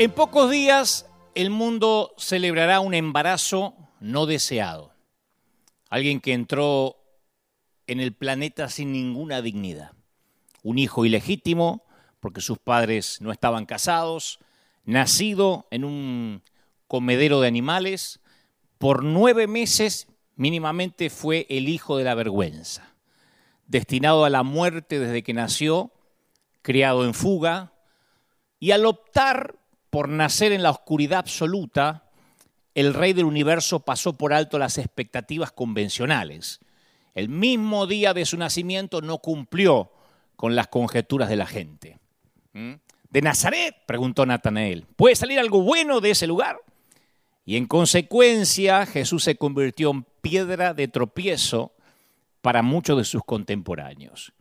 En pocos días el mundo celebrará un embarazo no deseado. Alguien que entró en el planeta sin ninguna dignidad. Un hijo ilegítimo porque sus padres no estaban casados, nacido en un comedero de animales, por nueve meses mínimamente fue el hijo de la vergüenza, destinado a la muerte desde que nació, criado en fuga, y al optar por nacer en la oscuridad absoluta, el rey del universo pasó por alto las expectativas convencionales. El mismo día de su nacimiento no cumplió con las conjeturas de la gente. ¿Mm? ¿De Nazaret? preguntó Natanael. ¿Puede salir algo bueno de ese lugar? Y en consecuencia Jesús se convirtió en piedra de tropiezo para muchos de sus contemporáneos.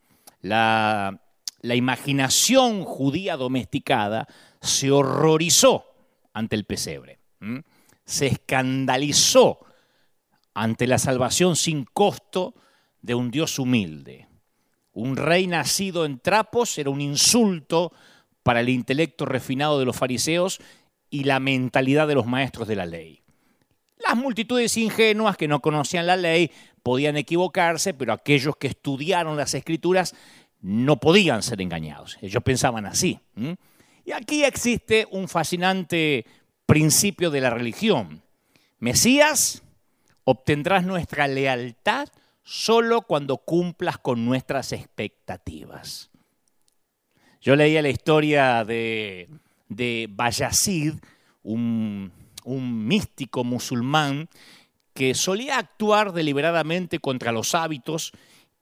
La, la imaginación judía domesticada se horrorizó ante el pesebre, se escandalizó ante la salvación sin costo de un Dios humilde. Un rey nacido en trapos era un insulto para el intelecto refinado de los fariseos y la mentalidad de los maestros de la ley. Las multitudes ingenuas que no conocían la ley podían equivocarse, pero aquellos que estudiaron las escrituras no podían ser engañados. Ellos pensaban así. Y aquí existe un fascinante principio de la religión. Mesías, obtendrás nuestra lealtad solo cuando cumplas con nuestras expectativas. Yo leía la historia de, Bayazid, un místico musulmán que solía actuar deliberadamente contra los hábitos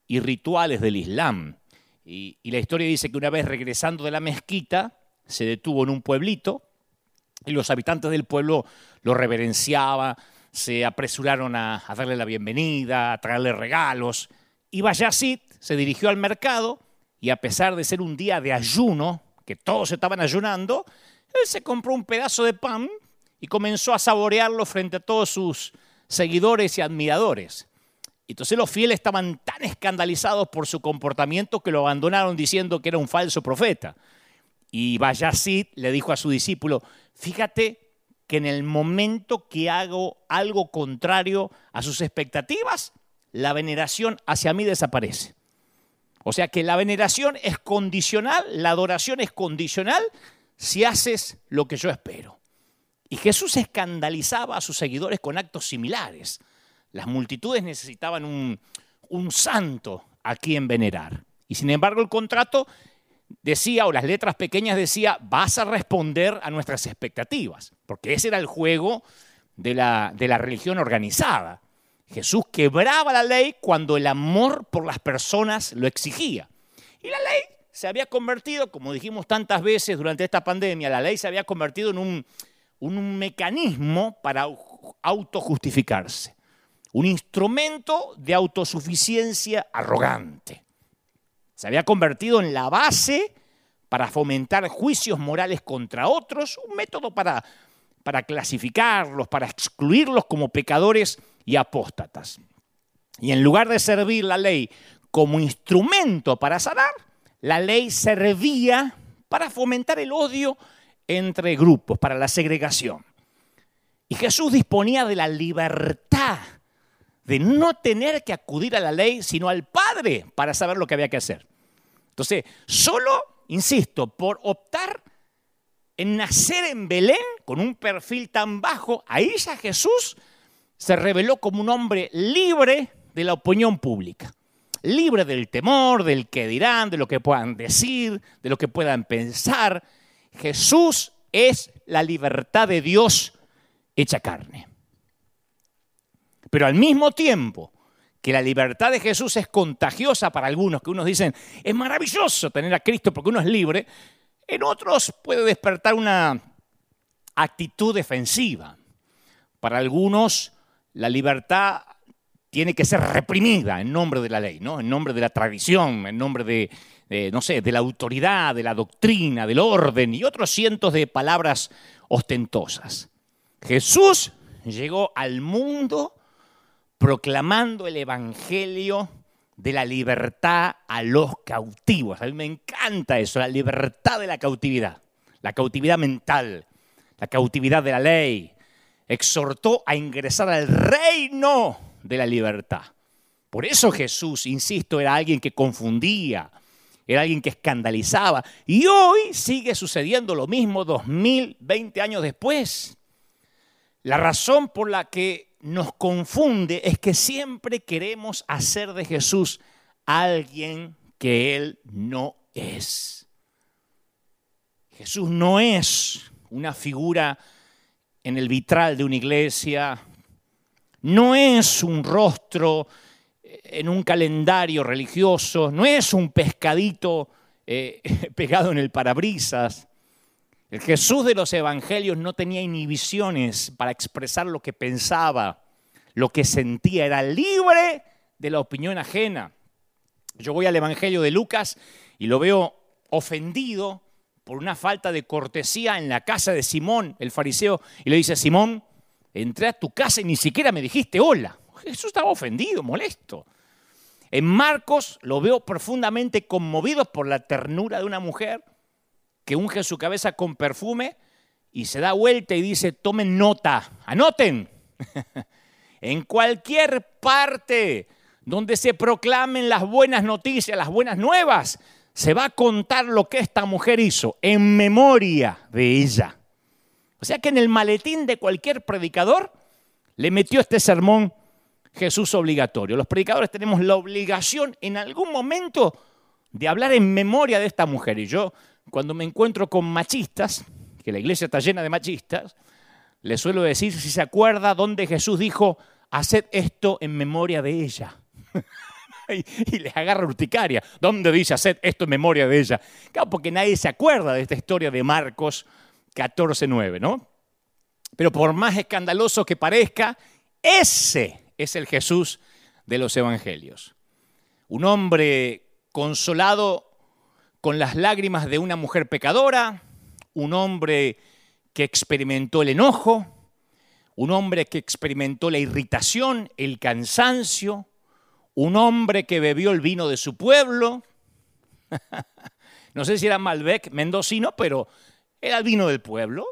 y rituales del Islam. Y, la historia dice que una vez regresando de la mezquita, se detuvo en un pueblito y los habitantes del pueblo lo reverenciaban, se apresuraron a, darle la bienvenida, a traerle regalos. Y Bayazid se dirigió al mercado y a pesar de ser un día de ayuno, que todos estaban ayunando, él se compró un pedazo de pan y comenzó a saborearlo frente a todos sus seguidores y admiradores. Entonces los fieles estaban tan escandalizados por su comportamiento que lo abandonaron diciendo que era un falso profeta. Y Bayazid le dijo a su discípulo, fíjate que en el momento que hago algo contrario a sus expectativas, la veneración hacia mí desaparece. O sea que la veneración es condicional, la adoración es condicional si haces lo que yo espero. Y Jesús escandalizaba a sus seguidores con actos similares. Las multitudes necesitaban un, santo a quien venerar. Y sin embargo el contrato decía, o las letras pequeñas decía, vas a responder a nuestras expectativas, porque ese era el juego de la, de la religión organizada. Jesús quebraba la ley cuando el amor por las personas lo exigía. Y la ley se había convertido, como dijimos tantas veces durante esta pandemia, la ley se había convertido en un, un mecanismo para autojustificarse un instrumento de autosuficiencia arrogante. Se había convertido en la base para fomentar juicios morales contra otros, un método para, para clasificarlos, para excluirlos como pecadores y apóstatas. Y en lugar de servir la ley como instrumento para sanar, la ley servía para fomentar el odio entre grupos, para la segregación. Y Jesús disponía de la libertad de no tener que acudir a la ley, sino al Padre para saber lo que había que hacer. Entonces, solo, insisto, por optar en nacer en Belén con un perfil tan bajo, ahí ya Jesús se reveló como un hombre libre de la opinión pública, libre del temor, del que dirán, de lo que puedan decir, de lo que puedan pensar. Jesús es la libertad de Dios hecha carne. Pero al mismo tiempo que la libertad de Jesús es contagiosa para algunos, que unos dicen, es maravilloso tener a Cristo porque uno es libre, en otros puede despertar una actitud defensiva. Para algunos la libertad tiene que ser reprimida en nombre de la ley, ¿no? en nombre de la tradición, en nombre de, no sé, de la autoridad, de la doctrina, del orden y otros cientos de palabras ostentosas. Jesús llegó al mundo proclamando el Evangelio de la libertad a los cautivos. A mí me encanta eso, la libertad de la cautividad, la cautividad mental, la cautividad de la ley, exhortó a ingresar al reino de la libertad. Por eso Jesús, insisto, era alguien que confundía, era alguien que escandalizaba. Y hoy sigue sucediendo lo mismo 2020 años después. La razón por la que nos confunde es que siempre queremos hacer de Jesús alguien que Él no es. Jesús no es una figura en el vitral de una iglesia, no es un rostro en un calendario religioso, no es un pescadito eh, pegado en el parabrisas. El Jesús de los evangelios no tenía inhibiciones para expresar lo que pensaba, lo que sentía, era libre de la opinión ajena. Yo voy al Evangelio de Lucas y lo veo ofendido por una falta de cortesía en la casa de Simón, el fariseo, y le dice, Simón, entré a tu casa y ni siquiera me dijiste hola. Jesús estaba ofendido, molesto. En Marcos lo veo profundamente conmovido por la ternura de una mujer que unge su cabeza con perfume y se da vuelta y dice, tomen nota, anoten. en cualquier parte donde se proclamen las buenas noticias, las buenas nuevas, se va a contar lo que esta mujer hizo en memoria de ella. O sea que en el maletín de cualquier predicador le metió este sermón Jesús obligatorio. Los predicadores tenemos la obligación en algún momento de hablar en memoria de esta mujer. Y yo, cuando me encuentro con machistas, que la iglesia está llena de machistas, les suelo decir si se acuerda dónde Jesús dijo, haced esto en memoria de ella. y, les agarra urticaria. ¿Dónde dice haced esto en memoria de ella? Claro, porque nadie se acuerda de esta historia de Marcos 14.9, ¿no? Pero por más escandaloso que parezca, ese es el Jesús de los evangelios. Un hombre consolado con las lágrimas de una mujer pecadora, un hombre que experimentó el enojo, un hombre que experimentó la irritación, el cansancio, un hombre que bebió el vino de su pueblo. no sé si era Malbec, mendocino, pero era el vino del pueblo.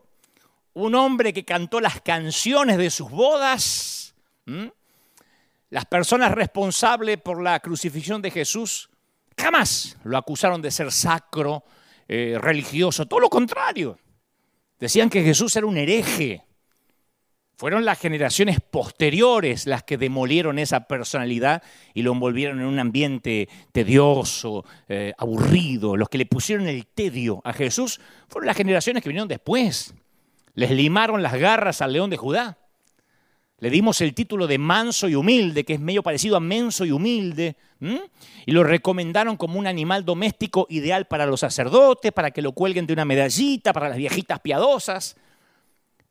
Un hombre que cantó las canciones de sus bodas. Las personas responsables por la crucifixión de Jesús jamás lo acusaron de ser sacro, eh, religioso, todo lo contrario. Decían que Jesús era un hereje. Fueron las generaciones posteriores las que demolieron esa personalidad y lo envolvieron en un ambiente tedioso, eh, aburrido. Los que le pusieron el tedio a Jesús fueron las generaciones que vinieron después. Les limaron las garras al león de Judá. Le dimos el título de manso y humilde, que es medio parecido a menso y humilde, y lo recomendaron como un animal doméstico ideal para los sacerdotes, para que lo cuelguen de una medallita, para las viejitas piadosas.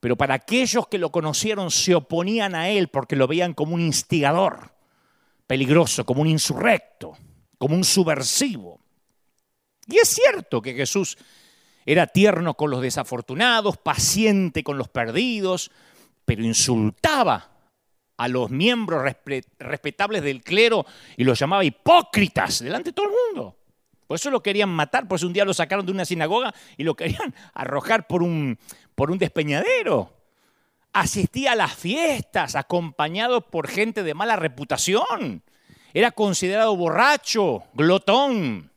Pero para aquellos que lo conocieron se oponían a él porque lo veían como un instigador peligroso, como un insurrecto, como un subversivo. Y es cierto que Jesús era tierno con los desafortunados, paciente con los perdidos, pero insultaba a los miembros respetables del clero y los llamaba hipócritas delante de todo el mundo. Por eso lo querían matar, por eso un día lo sacaron de una sinagoga y lo querían arrojar por un, por un despeñadero. Asistía a las fiestas acompañado por gente de mala reputación. Era considerado borracho, glotón.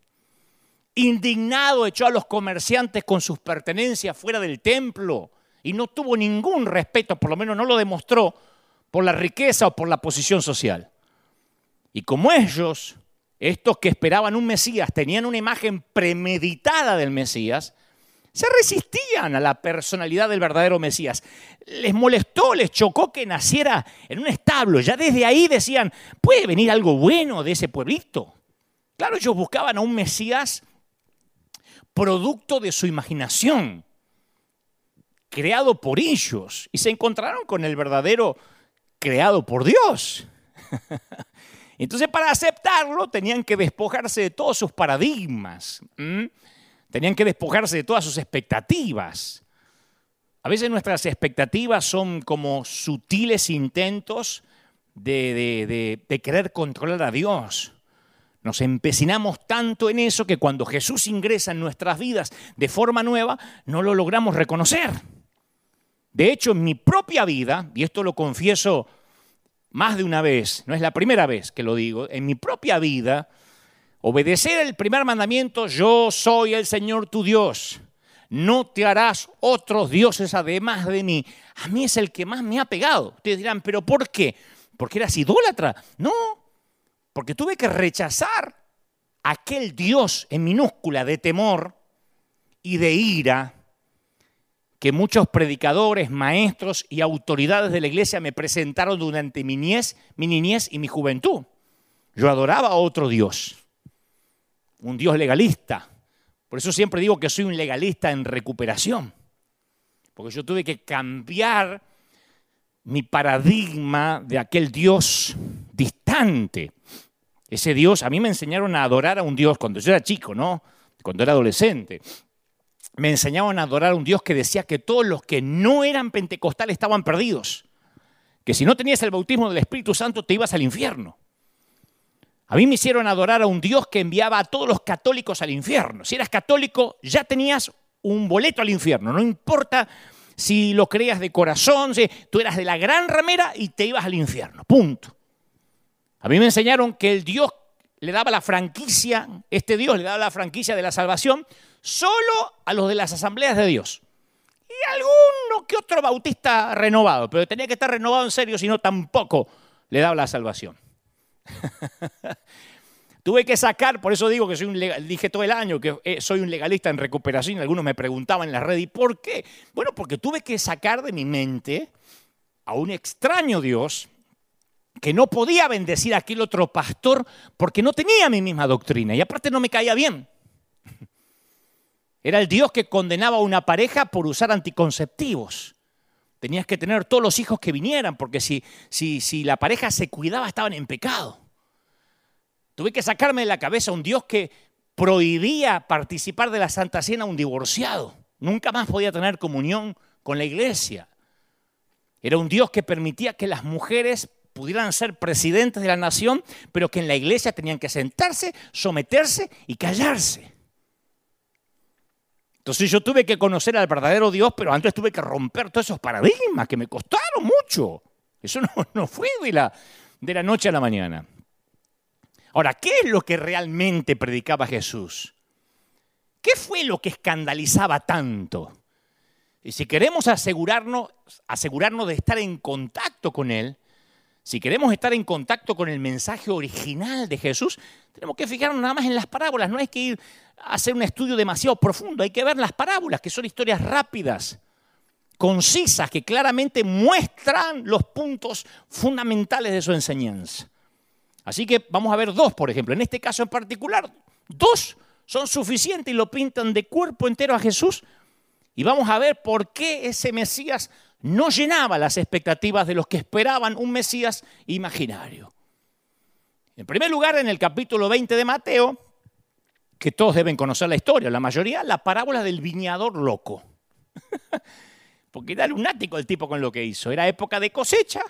Indignado echó a los comerciantes con sus pertenencias fuera del templo y no tuvo ningún respeto, por lo menos no lo demostró, por la riqueza o por la posición social. Y como ellos, estos que esperaban un Mesías, tenían una imagen premeditada del Mesías, se resistían a la personalidad del verdadero Mesías. Les molestó, les chocó que naciera en un establo. Ya desde ahí decían, puede venir algo bueno de ese pueblito. Claro, ellos buscaban a un Mesías producto de su imaginación, creado por ellos y se encontraron con el verdadero creado por Dios. Entonces para aceptarlo tenían que despojarse de todos sus paradigmas, tenían que despojarse de todas sus expectativas. A veces nuestras expectativas son como sutiles intentos de, querer controlar a Dios. Nos empecinamos tanto en eso que cuando Jesús ingresa en nuestras vidas de forma nueva, no lo logramos reconocer. De hecho, en mi propia vida, y esto lo confieso más de una vez, no es la primera vez que lo digo, en mi propia vida, obedecer el primer mandamiento, yo soy el Señor tu Dios, no te harás otros dioses además de mí, a mí es el que más me ha pegado. Ustedes dirán, pero ¿por qué? ¿Porque eras idólatra? No, porque tuve que rechazar aquel Dios en minúscula de temor y de ira que muchos predicadores, maestros y autoridades de la iglesia me presentaron durante mi niñez, mi niñez y mi juventud. Yo adoraba a otro Dios, un Dios legalista. Por eso siempre digo que soy un legalista en recuperación, porque yo tuve que cambiar mi paradigma de aquel Dios distante. Ese Dios, a mí me enseñaron a adorar a un Dios cuando yo era chico, ¿no? Cuando era adolescente me enseñaban a adorar a un Dios que decía que todos los que no eran pentecostales estaban perdidos. Que si no tenías el bautismo del Espíritu Santo te ibas al infierno. A mí me hicieron adorar a un Dios que enviaba a todos los católicos al infierno. Si eras católico ya tenías un boleto al infierno. No importa si lo creías de corazón, si tú eras de la gran ramera y te ibas al infierno. Punto. A mí me enseñaron que el Dios le daba la franquicia, este Dios le daba la franquicia de la salvación solo a los de las asambleas de Dios. Y alguno que otro bautista renovado, pero tenía que estar renovado en serio, si no tampoco le daba la salvación. Tuve que sacar, por eso digo que soy un dije todo el año que eh, soy un legalista en recuperación, algunos me preguntaban en la red, ¿y por qué? Bueno, porque tuve que sacar de mi mente a un extraño Dios que no podía bendecir a aquel otro pastor porque no tenía mi misma doctrina y aparte no me caía bien. Era el Dios que condenaba a una pareja por usar anticonceptivos. Tenías que tener todos los hijos que vinieran, porque si, si, si la pareja se cuidaba estaban en pecado. Tuve que sacarme de la cabeza un Dios que prohibía participar de la Santa Cena a un divorciado. Nunca más podía tener comunión con la iglesia. Era un Dios que permitía que las mujeres pudieran ser presidentes de la nación, pero que en la iglesia tenían que sentarse, someterse y callarse. Entonces yo tuve que conocer al verdadero Dios, pero antes tuve que romper todos esos paradigmas que me costaron mucho. Eso no, fue de la, de la noche a la mañana. Ahora, ¿qué es lo que realmente predicaba Jesús? ¿Qué fue lo que escandalizaba tanto? Y si queremos asegurarnos, asegurarnos de estar en contacto con Él, si queremos estar en contacto con el mensaje original de Jesús, tenemos que fijarnos nada más en las parábolas. No hay que ir hacer un estudio demasiado profundo, hay que ver las parábolas, que son historias rápidas, concisas, que claramente muestran los puntos fundamentales de su enseñanza. Así que vamos a ver dos, por ejemplo. En este caso en particular, dos son suficientes y lo pintan de cuerpo entero a Jesús. Y vamos a ver por qué ese Mesías no llenaba las expectativas de los que esperaban un Mesías imaginario. En primer lugar, en el capítulo 20 de Mateo, que todos deben conocer la historia, la mayoría, la parábola del viñador loco. Porque era lunático el tipo con lo que hizo. Era época de cosecha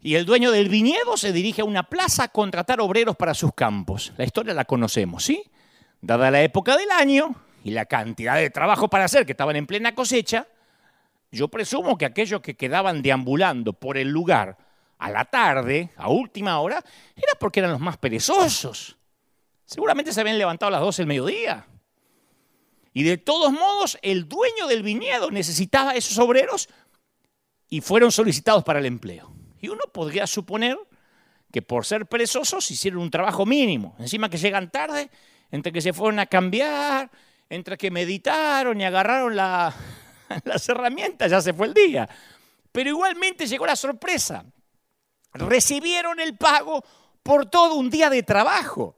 y el dueño del viñedo se dirige a una plaza a contratar obreros para sus campos. La historia la conocemos, ¿sí? Dada la época del año y la cantidad de trabajo para hacer que estaban en plena cosecha, yo presumo que aquellos que quedaban deambulando por el lugar a la tarde, a última hora, era porque eran los más perezosos. Seguramente se habían levantado a las 12 del mediodía. Y de todos modos, el dueño del viñedo necesitaba esos obreros y fueron solicitados para el empleo. Y uno podría suponer que por ser perezosos hicieron un trabajo mínimo. Encima que llegan tarde, entre que se fueron a cambiar, entre que meditaron y agarraron la, las herramientas, ya se fue el día. Pero igualmente llegó la sorpresa. Recibieron el pago por todo un día de trabajo.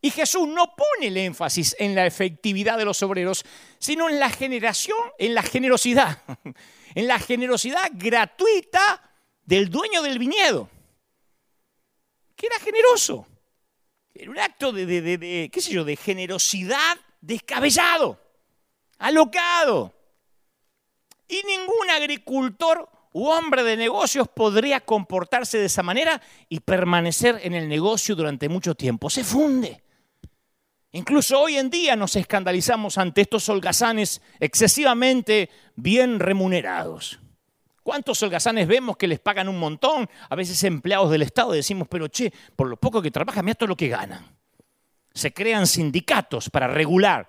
Y Jesús no pone el énfasis en la efectividad de los obreros, sino en la generación, en la generosidad, en la generosidad gratuita del dueño del viñedo, que era generoso. Era un acto de, de qué sé yo, de generosidad descabellado alocado. Y ningún agricultor u hombre de negocios podría comportarse de esa manera y permanecer en el negocio durante mucho tiempo. Se funde. Incluso hoy en día nos escandalizamos ante estos holgazanes excesivamente bien remunerados. ¿Cuántos holgazanes vemos que les pagan un montón? A veces empleados del Estado decimos, pero che, por lo poco que trabajan, mira todo lo que ganan. Se crean sindicatos para regular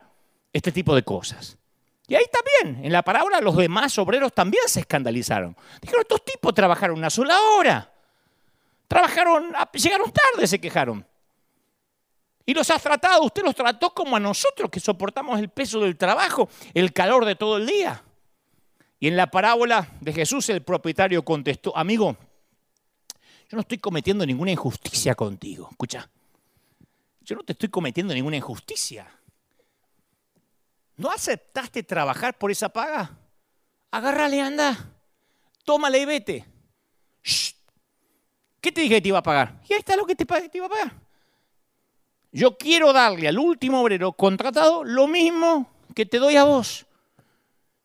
este tipo de cosas. Y ahí también, en la parábola, los demás obreros también se escandalizaron. Dijeron, estos tipos trabajaron una sola hora. Trabajaron, llegaron tarde, se quejaron. Y los has tratado, usted los trató como a nosotros que soportamos el peso del trabajo, el calor de todo el día. Y en la parábola de Jesús el propietario contestó, amigo, yo no estoy cometiendo ninguna injusticia contigo. Escucha, yo no te estoy cometiendo ninguna injusticia. ¿No aceptaste trabajar por esa paga? Agárrale, anda. Tómale y vete. ¿Qué te dije que te iba a pagar? Y ahí está lo que te iba a pagar. Yo quiero darle al último obrero contratado lo mismo que te doy a vos.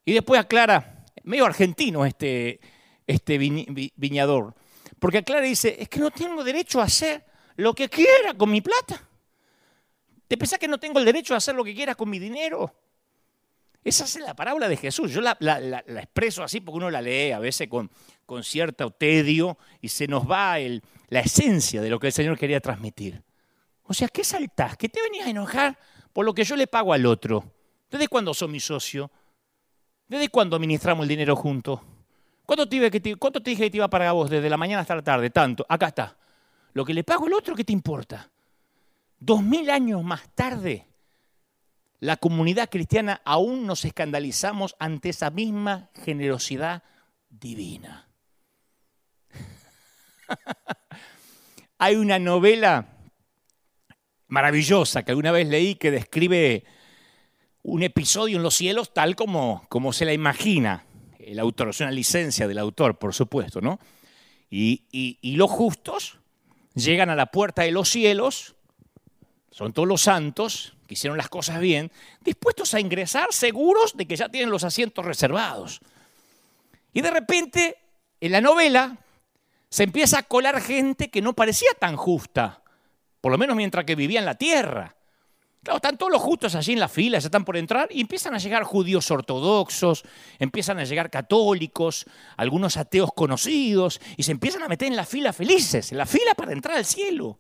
Y después aclara, medio argentino este, este viñador, porque aclara y dice, es que no tengo derecho a hacer lo que quiera con mi plata. ¿Te pensás que no tengo el derecho a hacer lo que quiera con mi dinero? Esa es la parábola de Jesús. Yo la, expreso así porque uno la lee a veces con, con cierto tedio y se nos va la esencia de lo que el Señor quería transmitir. O sea, ¿qué saltás? ¿Qué te venías a enojar por lo que yo le pago al otro? ¿Desde cuándo sos mi socio? ¿Desde cuándo administramos el dinero juntos? ¿Cuánto te, ¿Cuánto te dije que te iba a pagar vos desde la mañana hasta la tarde? Tanto. Acá está. Lo que le pago al otro, ¿qué te importa? Dos mil años más tarde, la comunidad cristiana aún nos escandalizamos ante esa misma generosidad divina. Hay una novela maravillosa que alguna vez leí que describe un episodio en los cielos tal como, como se la imagina el autor, es una licencia del autor, por supuesto, ¿no? Y, y los justos llegan a la puerta de los cielos, son todos los santos, que hicieron las cosas bien, dispuestos a ingresar seguros de que ya tienen los asientos reservados. Y de repente, en la novela, se empieza a colar gente que no parecía tan justa, por lo menos mientras que vivía en la tierra. Claro, están todos los justos allí en la fila, ya están por entrar, y empiezan a llegar judíos ortodoxos, empiezan a llegar católicos, algunos ateos conocidos, y se empiezan a meter en la fila felices, en la fila para entrar al cielo.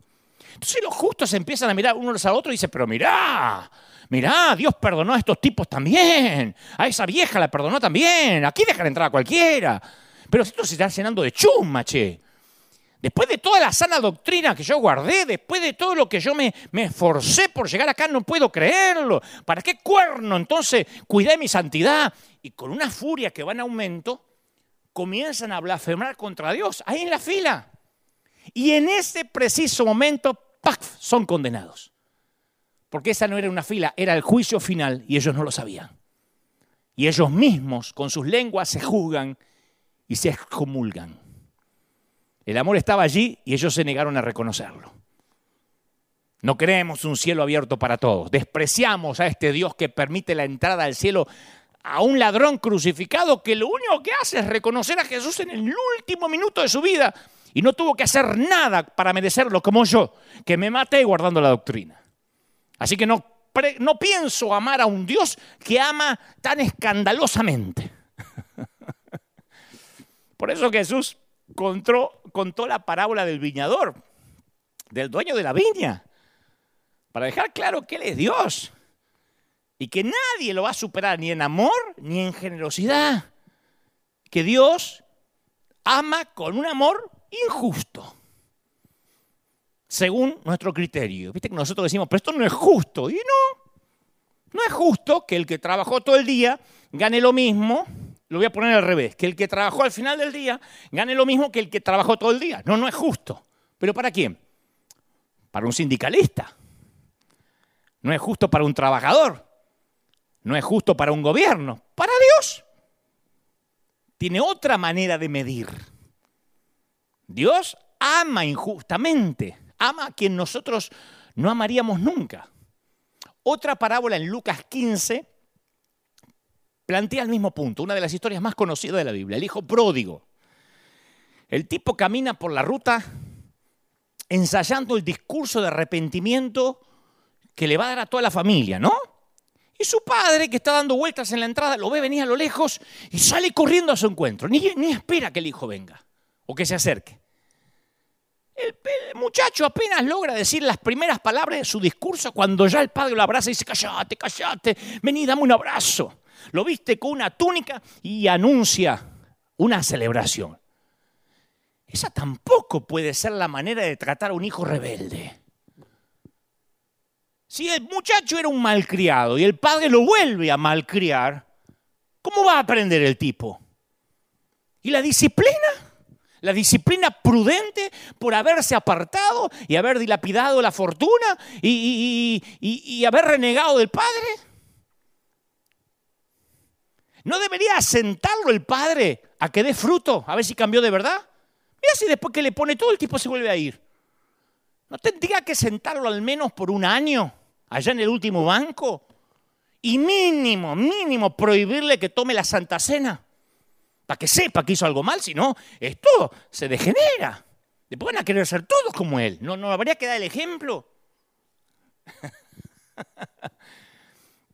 Entonces los justos empiezan a mirar unos a otros y dicen, pero mirá, mirá, Dios perdonó a estos tipos también, a esa vieja la perdonó también, aquí dejan entrar a cualquiera. Pero esto se está llenando de chumma, che. Después de toda la sana doctrina que yo guardé, después de todo lo que yo me, esforcé por llegar acá, no puedo creerlo. ¿Para qué cuerno entonces cuidé mi santidad? Y con una furia que va en aumento, comienzan a blasfemar contra Dios, ahí en la fila. Y en ese preciso momento son condenados. Porque esa no era una fila, era el juicio final y ellos no lo sabían. Y ellos mismos con sus lenguas se juzgan y se excomulgan. El amor estaba allí y ellos se negaron a reconocerlo. No queremos un cielo abierto para todos. Despreciamos a este Dios que permite la entrada al cielo a un ladrón crucificado que lo único que hace es reconocer a Jesús en el último minuto de su vida y no tuvo que hacer nada para merecerlo como yo, que me maté guardando la doctrina. Así que no, no pienso amar a un Dios que ama tan escandalosamente. Por eso Jesús contó, contó la parábola del viñador, del dueño de la viña, para dejar claro que Él es Dios y que nadie lo va a superar ni en amor ni en generosidad. Que Dios ama con un amor injusto, según nuestro criterio. Viste que nosotros decimos, pero esto no es justo. Y no, no es justo que el que trabajó todo el día gane lo mismo, lo voy a poner al revés, que el que trabajó al final del día gane lo mismo que el que trabajó todo el día. No, no es justo. ¿Pero para quién? Para un sindicalista. No es justo para un trabajador. No es justo para un gobierno. Para Dios. Tiene otra manera de medir. Dios ama injustamente, ama a quien nosotros no amaríamos nunca. Otra parábola en Lucas 15 plantea el mismo punto, una de las historias más conocidas de la Biblia, el hijo pródigo. El tipo camina por la ruta ensayando el discurso de arrepentimiento que le va a dar a toda la familia, ¿no? Y su padre, que está dando vueltas en la entrada, lo ve venir a lo lejos y sale corriendo a su encuentro. Ni, ni espera que el hijo venga o que se acerque. El, muchacho apenas logra decir las primeras palabras de su discurso cuando ya el padre lo abraza y dice, callate, callate, vení, dame un abrazo. Lo viste con una túnica y anuncia una celebración. Esa tampoco puede ser la manera de tratar a un hijo rebelde. Si el muchacho era un malcriado y el padre lo vuelve a malcriar, ¿cómo va a aprender el tipo? ¿Y la disciplina? La disciplina prudente por haberse apartado y haber dilapidado la fortuna y, haber renegado del padre. ¿No debería sentarlo el padre a que dé fruto, a ver si cambió de verdad? Mira si después que le pone todo el tipo se vuelve a ir. ¿No tendría que sentarlo al menos por un año, allá en el último banco? Y mínimo, mínimo, prohibirle que tome la Santa Cena para que sepa que hizo algo mal, si no, esto se degenera. Después van a querer ser todos como él. ¿No, no habría que dar el ejemplo?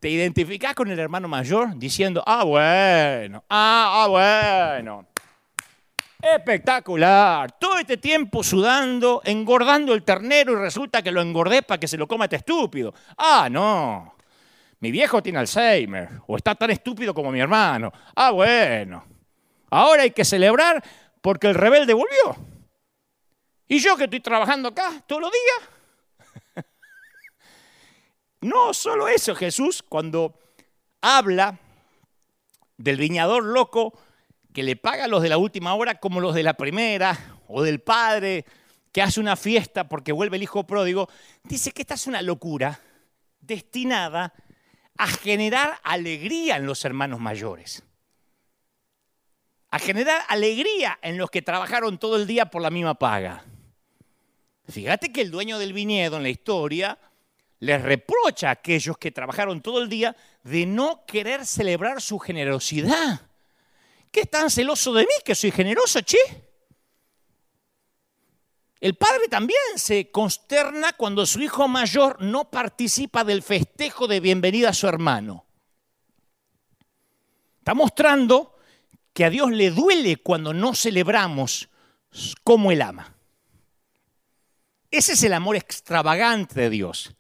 Te identificás con el hermano mayor diciendo, ah, bueno, ah, ah, bueno. Espectacular. Todo este tiempo sudando, engordando el ternero y resulta que lo engordé para que se lo coma este estúpido. Ah, no. Mi viejo tiene Alzheimer o está tan estúpido como mi hermano. Ah, bueno. Ahora hay que celebrar porque el rebelde volvió. Y yo que estoy trabajando acá todos los días. No solo eso, Jesús, cuando habla del viñador loco que le paga a los de la última hora como los de la primera, o del padre que hace una fiesta porque vuelve el hijo pródigo, dice que esta es una locura destinada a generar alegría en los hermanos mayores a generar alegría en los que trabajaron todo el día por la misma paga. Fíjate que el dueño del viñedo en la historia les reprocha a aquellos que trabajaron todo el día de no querer celebrar su generosidad. ¿Qué tan celoso de mí que soy generoso, che? El padre también se consterna cuando su hijo mayor no participa del festejo de bienvenida a su hermano. Está mostrando que a Dios le duele cuando no celebramos como Él ama. Ese es el amor extravagante de Dios,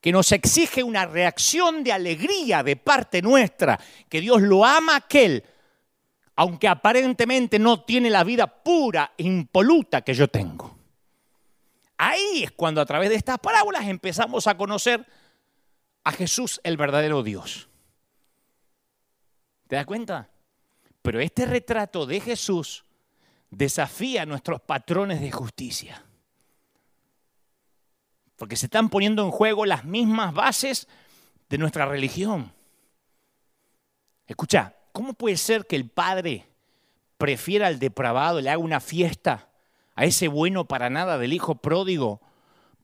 que nos exige una reacción de alegría de parte nuestra, que Dios lo ama aquel, aunque aparentemente no tiene la vida pura e impoluta que yo tengo. Ahí es cuando a través de estas parábolas empezamos a conocer a Jesús, el verdadero Dios. ¿Te das cuenta? Pero este retrato de Jesús desafía nuestros patrones de justicia. Porque se están poniendo en juego las mismas bases de nuestra religión. Escucha, ¿cómo puede ser que el padre prefiera al depravado, le haga una fiesta a ese bueno para nada del hijo pródigo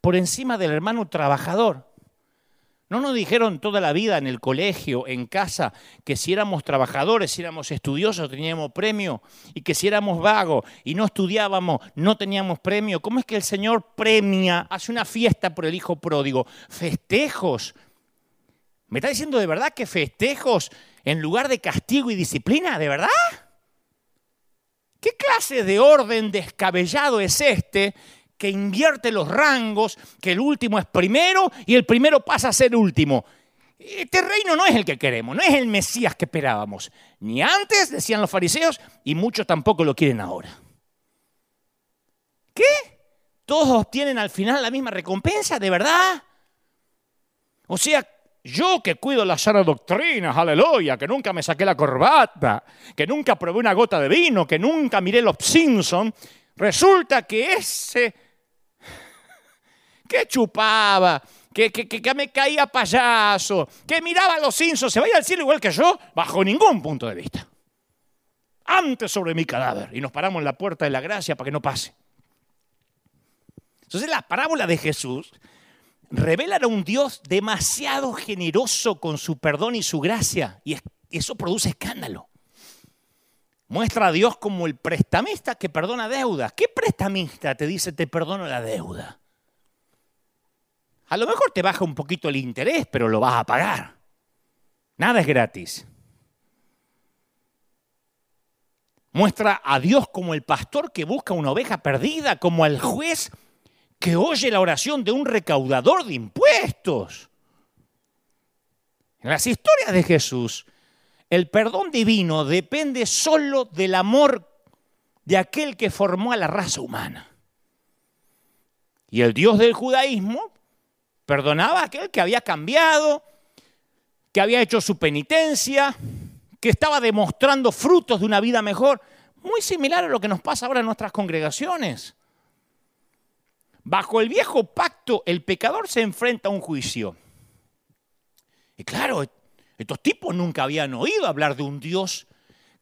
por encima del hermano trabajador? No nos dijeron toda la vida en el colegio, en casa, que si éramos trabajadores, si éramos estudiosos, teníamos premio, y que si éramos vagos y no estudiábamos, no teníamos premio. ¿Cómo es que el Señor premia, hace una fiesta por el Hijo pródigo? Festejos. ¿Me está diciendo de verdad que festejos en lugar de castigo y disciplina? ¿De verdad? ¿Qué clase de orden descabellado es este que invierte los rangos, que el último es primero y el primero pasa a ser último. Este reino no es el que queremos, no es el Mesías que esperábamos. Ni antes, decían los fariseos, y muchos tampoco lo quieren ahora. ¿Qué? ¿Todos obtienen al final la misma recompensa? ¿De verdad? O sea, yo que cuido las sanas doctrinas, aleluya, que nunca me saqué la corbata, que nunca probé una gota de vino, que nunca miré los Simpson, resulta que ese que chupaba, que, me caía payaso, que miraba a los insos, se vaya al cielo igual que yo, bajo ningún punto de vista. Antes sobre mi cadáver y nos paramos en la puerta de la gracia para que no pase. Entonces la parábola de Jesús revela a un Dios demasiado generoso con su perdón y su gracia y eso produce escándalo. Muestra a Dios como el prestamista que perdona deudas. ¿Qué prestamista te dice te perdono la deuda? A lo mejor te baja un poquito el interés, pero lo vas a pagar. Nada es gratis. Muestra a Dios como el pastor que busca una oveja perdida, como al juez que oye la oración de un recaudador de impuestos. En las historias de Jesús, el perdón divino depende solo del amor de aquel que formó a la raza humana. Y el Dios del judaísmo perdonaba a aquel que había cambiado, que había hecho su penitencia, que estaba demostrando frutos de una vida mejor, muy similar a lo que nos pasa ahora en nuestras congregaciones. Bajo el viejo pacto, el pecador se enfrenta a un juicio. Y claro, estos tipos nunca habían oído hablar de un Dios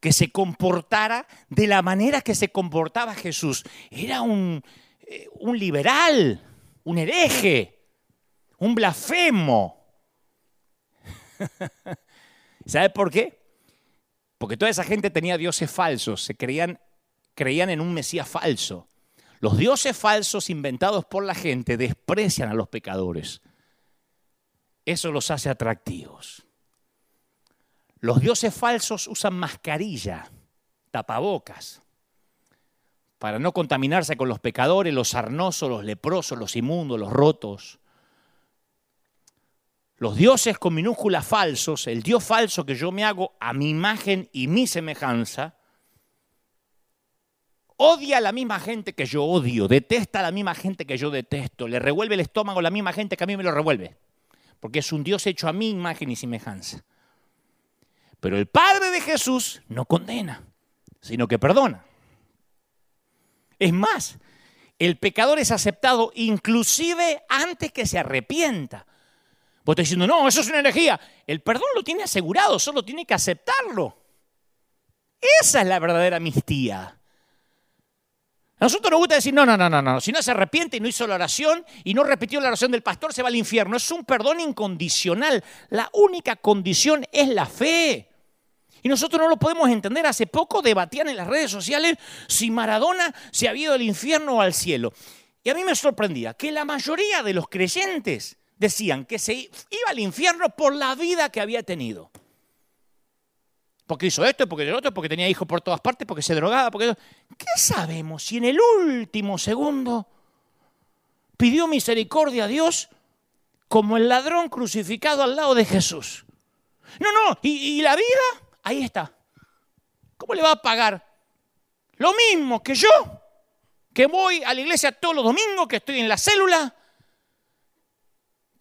que se comportara de la manera que se comportaba Jesús. Era un, eh, un liberal, un hereje, un blasfemo. ¿Sabe por qué? Porque toda esa gente tenía dioses falsos, se creían, creían en un Mesías falso. Los dioses falsos inventados por la gente desprecian a los pecadores. Eso los hace atractivos. Los dioses falsos usan mascarilla, tapabocas, para no contaminarse con los pecadores, los sarnosos, los leprosos, los inmundos, los rotos. Los dioses con minúscula falsos, el Dios falso que yo me hago a mi imagen y mi semejanza, odia a la misma gente que yo odio, detesta a la misma gente que yo detesto, le revuelve el estómago a la misma gente que a mí me lo revuelve, porque es un Dios hecho a mi imagen y semejanza. Pero el Padre de Jesús no condena, sino que perdona. Es más, el pecador es aceptado inclusive antes que se arrepienta. Vos estás diciendo, no, eso es una energía. El perdón lo tiene asegurado, solo tiene que aceptarlo. Esa es la verdadera amnistía. A nosotros nos gusta decir, no, no, no, no, no. Si no se arrepiente y no hizo la oración y no repitió la oración del pastor, se va al infierno. Es un perdón incondicional. La única condición es la fe. Y nosotros no lo podemos entender. Hace poco debatían en las redes sociales si Maradona se había ido al infierno o al cielo. Y a mí me sorprendía que la mayoría de los creyentes decían que se iba al infierno por la vida que había tenido. Porque hizo esto, porque lo otro, porque tenía hijos por todas partes, porque se drogaba, porque... ¿Qué sabemos si en el último segundo pidió misericordia a Dios como el ladrón crucificado al lado de Jesús? No, no, y, y la vida Ahí está. ¿Cómo le va a pagar? Lo mismo que yo, que voy a la iglesia todos los domingos, que estoy en la célula,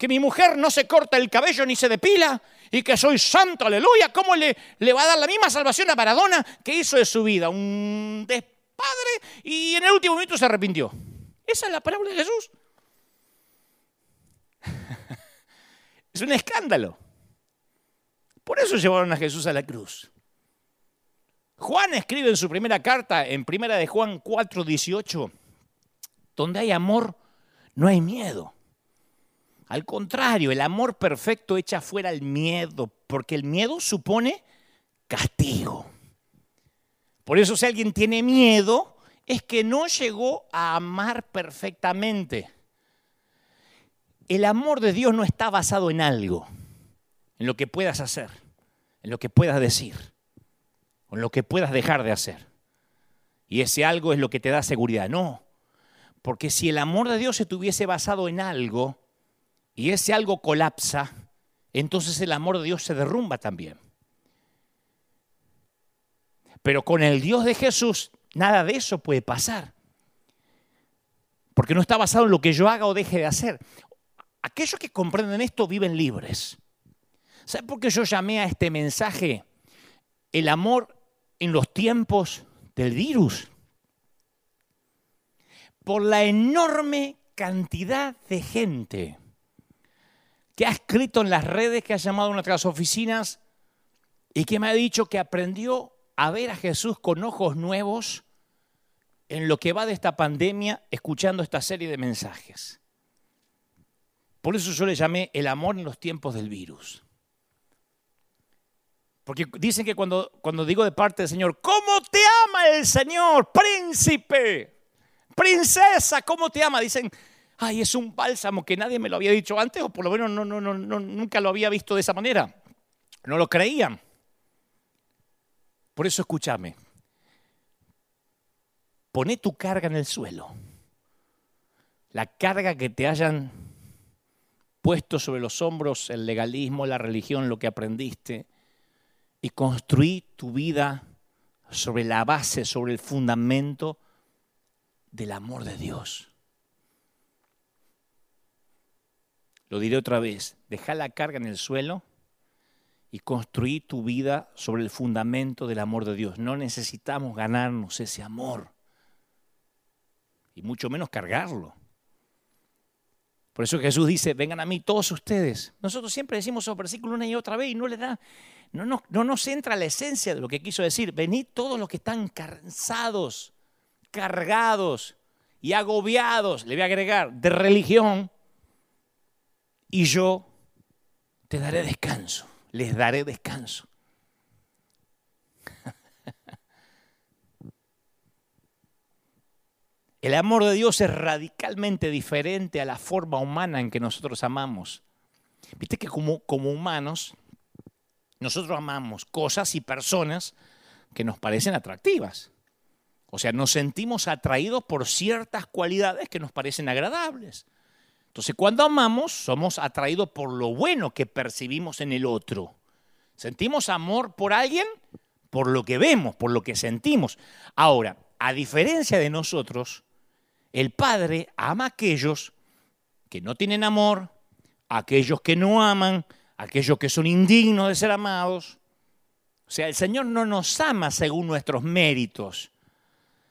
que mi mujer no se corta el cabello ni se depila y que soy santo, aleluya. ¿Cómo le, le va a dar la misma salvación a Maradona que hizo de su vida? Un despadre y en el último momento se arrepintió. Esa es la palabra de Jesús. es un escándalo. Por eso llevaron a Jesús a la cruz. Juan escribe en su primera carta, en primera de Juan 4, 18, donde hay amor, no hay miedo. Al contrario, el amor perfecto echa fuera el miedo, porque el miedo supone castigo. Por eso si alguien tiene miedo, es que no llegó a amar perfectamente. El amor de Dios no está basado en algo en lo que puedas hacer, en lo que puedas decir, en lo que puedas dejar de hacer. Y ese algo es lo que te da seguridad. No, porque si el amor de Dios se tuviese basado en algo y ese algo colapsa, entonces el amor de Dios se derrumba también. Pero con el Dios de Jesús, nada de eso puede pasar. Porque no está basado en lo que yo haga o deje de hacer. Aquellos que comprenden esto viven libres. ¿Sabe por qué yo llamé a este mensaje el amor en los tiempos del virus? Por la enorme cantidad de gente que ha escrito en las redes, que ha llamado a nuestras oficinas y que me ha dicho que aprendió a ver a Jesús con ojos nuevos en lo que va de esta pandemia escuchando esta serie de mensajes. Por eso yo le llamé el amor en los tiempos del virus. Porque dicen que cuando, cuando digo de parte del Señor, ¿cómo te ama el Señor, príncipe? Princesa, ¿cómo te ama? Dicen, ay, es un bálsamo que nadie me lo había dicho antes o por lo menos no, no, no, nunca lo había visto de esa manera. No lo creían. Por eso escúchame. Poné tu carga en el suelo. La carga que te hayan puesto sobre los hombros, el legalismo, la religión, lo que aprendiste, y construí tu vida sobre la base, sobre el fundamento del amor de Dios. Lo diré otra vez, deja la carga en el suelo y construí tu vida sobre el fundamento del amor de Dios. No necesitamos ganarnos ese amor y mucho menos cargarlo. Por eso Jesús dice, vengan a mí todos ustedes. Nosotros siempre decimos esos versículos una y otra vez y no da, no, no, no nos entra la esencia de lo que quiso decir. Venid todos los que están cansados, cargados y agobiados, le voy a agregar, de religión, y yo te daré descanso, les daré descanso. El amor de Dios es radicalmente diferente a la forma humana en que nosotros amamos. Viste que como, como humanos, nosotros amamos cosas y personas que nos parecen atractivas. O sea, nos sentimos atraídos por ciertas cualidades que nos parecen agradables. Entonces, cuando amamos, somos atraídos por lo bueno que percibimos en el otro. Sentimos amor por alguien por lo que vemos, por lo que sentimos. Ahora, a diferencia de nosotros, el Padre ama a aquellos que no tienen amor, a aquellos que no aman, a aquellos que son indignos de ser amados. O sea, el Señor no nos ama según nuestros méritos.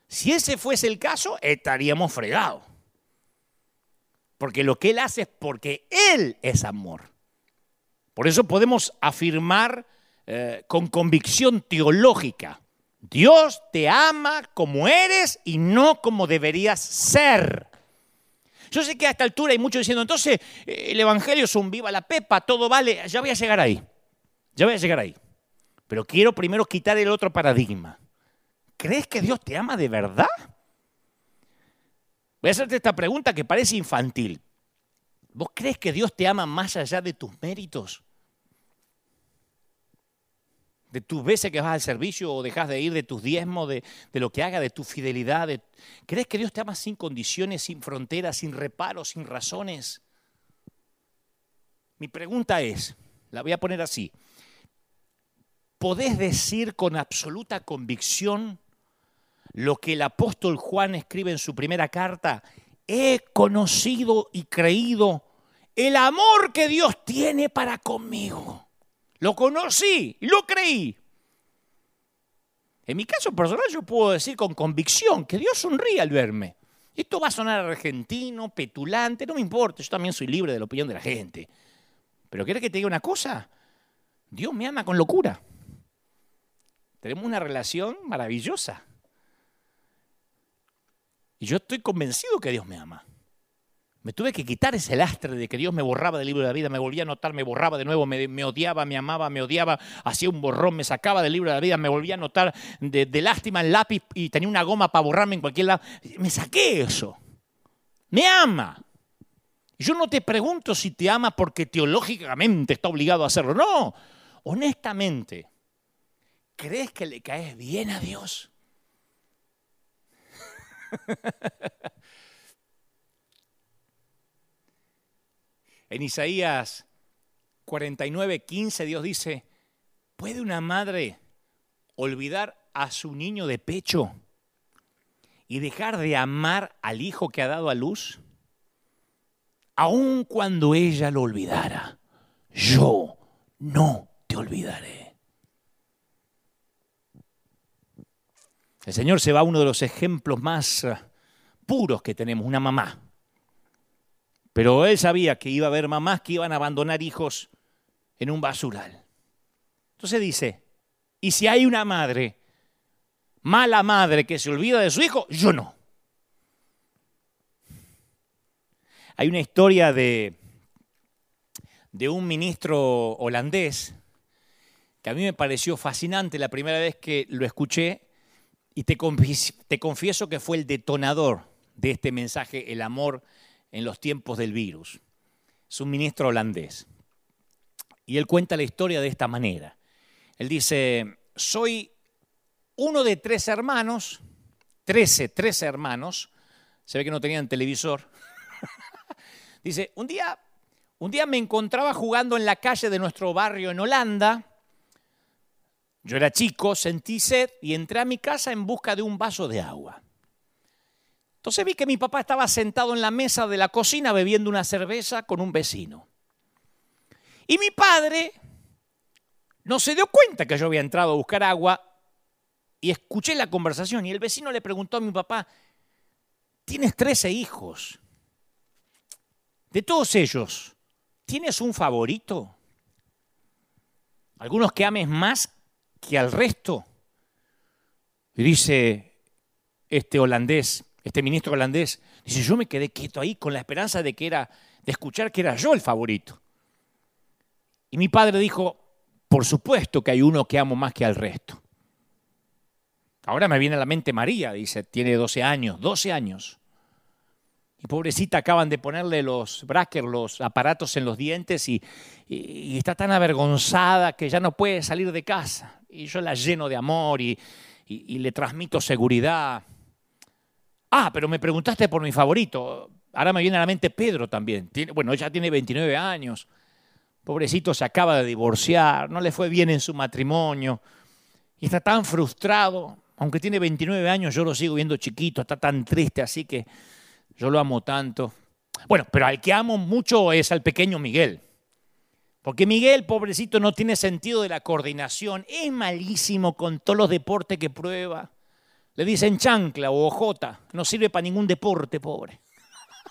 Si ese fuese el caso, estaríamos fregados. Porque lo que Él hace es porque Él es amor. Por eso podemos afirmar eh, con convicción teológica Dios te ama como eres y no como deberías ser. Yo sé que a esta altura hay muchos diciendo, entonces eh, el Evangelio es un viva la pepa, todo vale, ya voy a llegar ahí, ya voy a llegar ahí. Pero quiero primero quitar el otro paradigma. ¿Crees que Dios te ama de verdad? Voy a hacerte esta pregunta que parece infantil. ¿Vos crees que Dios te ama más allá de tus méritos? de tus veces que vas al servicio o dejas de ir, de tus diezmos, de, lo que haga, de tu fidelidad. ¿Crees que Dios te ama sin condiciones, sin fronteras, sin reparos, sin razones? Mi pregunta es, la voy a poner así, ¿podés decir con absoluta convicción lo que el apóstol Juan escribe en su primera carta? He conocido y creído el amor que Dios tiene para conmigo. Lo conocí y lo creí. En mi caso personal yo puedo decir con convicción que Dios sonríe al verme. Esto va a sonar argentino, petulante, no me importa, yo también soy libre de la opinión de la gente. Pero ¿quieres que te diga una cosa? Dios me ama con locura. Tenemos una relación maravillosa. Y yo estoy convencido que Dios me ama. Me tuve que quitar ese lastre de que Dios me borraba del libro de la vida, me volvía a notar, me borraba de nuevo, me, odiaba, me amaba, me odiaba, hacía un borrón, me sacaba del libro de la vida, me volvía a notar de, de lástima el lápiz y tenía una goma para borrarme en cualquier lado. Me saqué eso. Me ama. Yo no te pregunto si te ama porque teológicamente está obligado a hacerlo. No, honestamente, ¿crees que le caes bien a Dios? En Isaías 49, 15 Dios dice, ¿puede una madre olvidar a su niño de pecho y dejar de amar al hijo que ha dado a luz? Aun cuando ella lo olvidara, yo no te olvidaré. El Señor se va a uno de los ejemplos más eh, puros que tenemos, una mamá. Pero él sabía que iba a haber mamás que iban a abandonar hijos en un basural. Entonces dice, y si hay una madre, mala madre que se olvida de su hijo, yo no. Hay una historia de, de un ministro holandés que a mí me pareció fascinante la primera vez que lo escuché y te, confieso que fue el detonador de este mensaje, el amor en los tiempos del virus. Es un ministro holandés. Y él cuenta la historia de esta manera. Él dice, soy uno de tres hermanos, trece, trece hermanos, se ve que no tenían televisor. dice, un día, un día me encontraba jugando en la calle de nuestro barrio en Holanda. Yo era chico, sentí sed y entré a mi casa en busca de un vaso de agua. Entonces vi que mi papá estaba sentado en la mesa de la cocina bebiendo una cerveza con un vecino. Y mi padre no se dio cuenta que yo había entrado a buscar agua y escuché la conversación y el vecino le preguntó a mi papá, tienes 13 hijos, de todos ellos, ¿tienes un favorito? Algunos que ames más que al resto. Dice este holandés, este ministro holandés, dice, yo me quedé quieto ahí con la esperanza de que era, de escuchar que era yo el favorito. Y mi padre dijo, por supuesto que hay uno que amo más que al resto. Ahora me viene a la mente María, dice, tiene 12 años, 12 años. Y pobrecita acaban de ponerle los brackers, los aparatos en los dientes y, está tan avergonzada que ya no puede salir de casa. Y yo la lleno de amor y, le transmito seguridad. Ah, pero me preguntaste por mi favorito. Ahora me viene a la mente Pedro también. bueno, ella tiene 29 años. Pobrecito se acaba de divorciar, no le fue bien en su matrimonio y está tan frustrado. Aunque tiene 29 años, yo lo sigo viendo chiquito, está tan triste, así que yo lo amo tanto. Bueno, pero al que amo mucho es al pequeño Miguel. Porque Miguel, pobrecito, no tiene sentido de la coordinación. Es malísimo con todos los deportes que prueba. Le dicen chancla o ojota. No sirve para ningún deporte, pobre.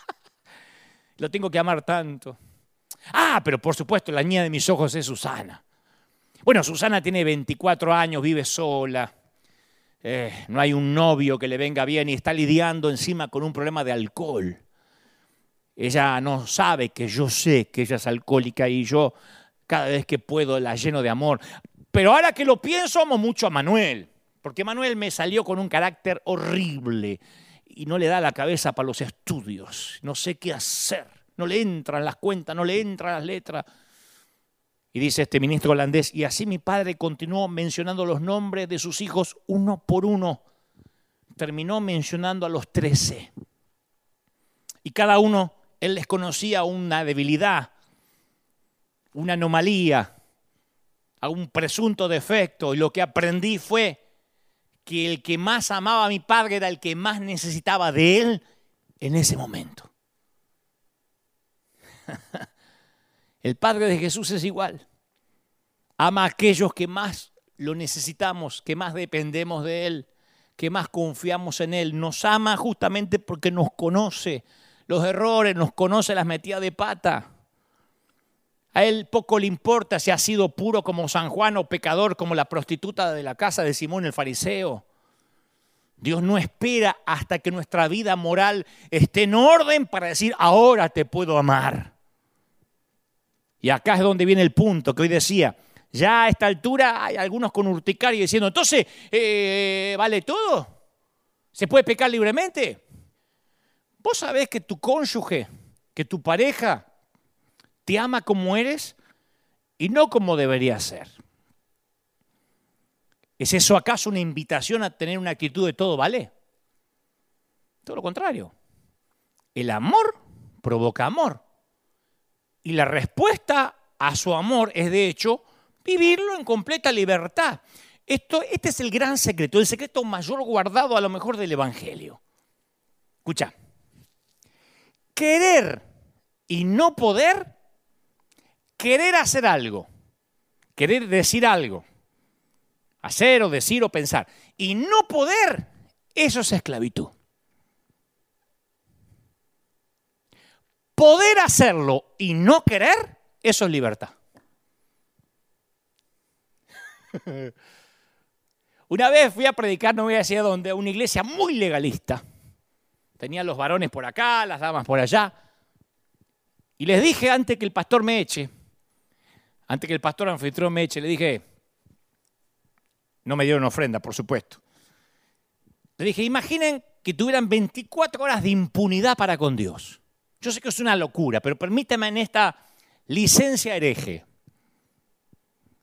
Lo tengo que amar tanto. Ah, pero por supuesto, la niña de mis ojos es Susana. Bueno, Susana tiene 24 años, vive sola. Eh, no hay un novio que le venga bien y está lidiando encima con un problema de alcohol. Ella no sabe que yo sé que ella es alcohólica y yo cada vez que puedo la lleno de amor. Pero ahora que lo pienso, amo mucho a Manuel, porque Manuel me salió con un carácter horrible y no le da la cabeza para los estudios. No sé qué hacer no le entran las cuentas, no le entran las letras. Y dice este ministro holandés, y así mi padre continuó mencionando los nombres de sus hijos uno por uno. Terminó mencionando a los trece. Y cada uno, él les conocía una debilidad, una anomalía, a un presunto defecto. Y lo que aprendí fue que el que más amaba a mi padre era el que más necesitaba de él en ese momento. El Padre de Jesús es igual. Ama a aquellos que más lo necesitamos, que más dependemos de Él, que más confiamos en Él. Nos ama justamente porque nos conoce los errores, nos conoce las metidas de pata. A Él poco le importa si ha sido puro como San Juan o pecador como la prostituta de la casa de Simón el fariseo. Dios no espera hasta que nuestra vida moral esté en orden para decir, ahora te puedo amar. Y acá es donde viene el punto que hoy decía. Ya a esta altura hay algunos con urticaria diciendo, entonces, eh, ¿vale todo? ¿Se puede pecar libremente? Vos sabés que tu cónyuge, que tu pareja te ama como eres y no como debería ser. ¿Es eso acaso una invitación a tener una actitud de todo vale? Todo lo contrario. El amor provoca amor. Y la respuesta a su amor es, de hecho, vivirlo en completa libertad. Esto, este es el gran secreto, el secreto mayor guardado a lo mejor del Evangelio. Escucha, querer y no poder, querer hacer algo, querer decir algo, hacer o decir o pensar, y no poder, eso es esclavitud. Poder hacerlo y no querer, eso es libertad. Una vez fui a predicar, no voy a decir dónde, a una iglesia muy legalista. Tenía los varones por acá, las damas por allá. Y les dije antes que el pastor me eche, antes que el pastor anfitrión me eche, le dije, no me dieron ofrenda, por supuesto. Le dije, imaginen que tuvieran 24 horas de impunidad para con Dios. Yo sé que es una locura, pero permítame en esta licencia hereje.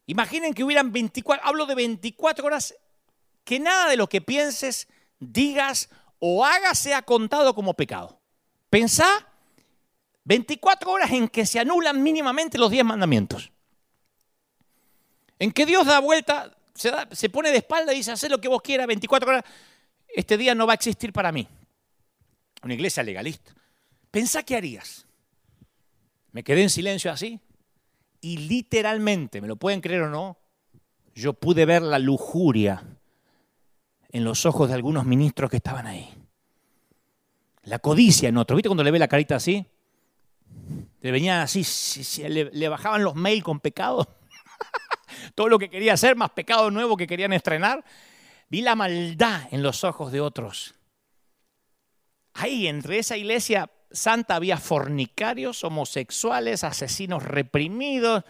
Imaginen que hubieran 24, hablo de 24 horas, que nada de lo que pienses, digas o hagas sea contado como pecado. Pensá 24 horas en que se anulan mínimamente los 10 mandamientos. En que Dios da vuelta, se, se pone de espalda y dice, haz lo que vos quieras, 24 horas, este día no va a existir para mí. Una iglesia legalista. Pensá qué harías. Me quedé en silencio así y literalmente, me lo pueden creer o no, yo pude ver la lujuria en los ojos de algunos ministros que estaban ahí. La codicia en otro. ¿Viste cuando le ve la carita así? Le venían así, le, le bajaban los mails con pecado. Todo lo que quería hacer, más pecado nuevo que querían estrenar. Vi la maldad en los ojos de otros. Ahí, entre esa iglesia santa había fornicarios, homosexuales, asesinos reprimidos,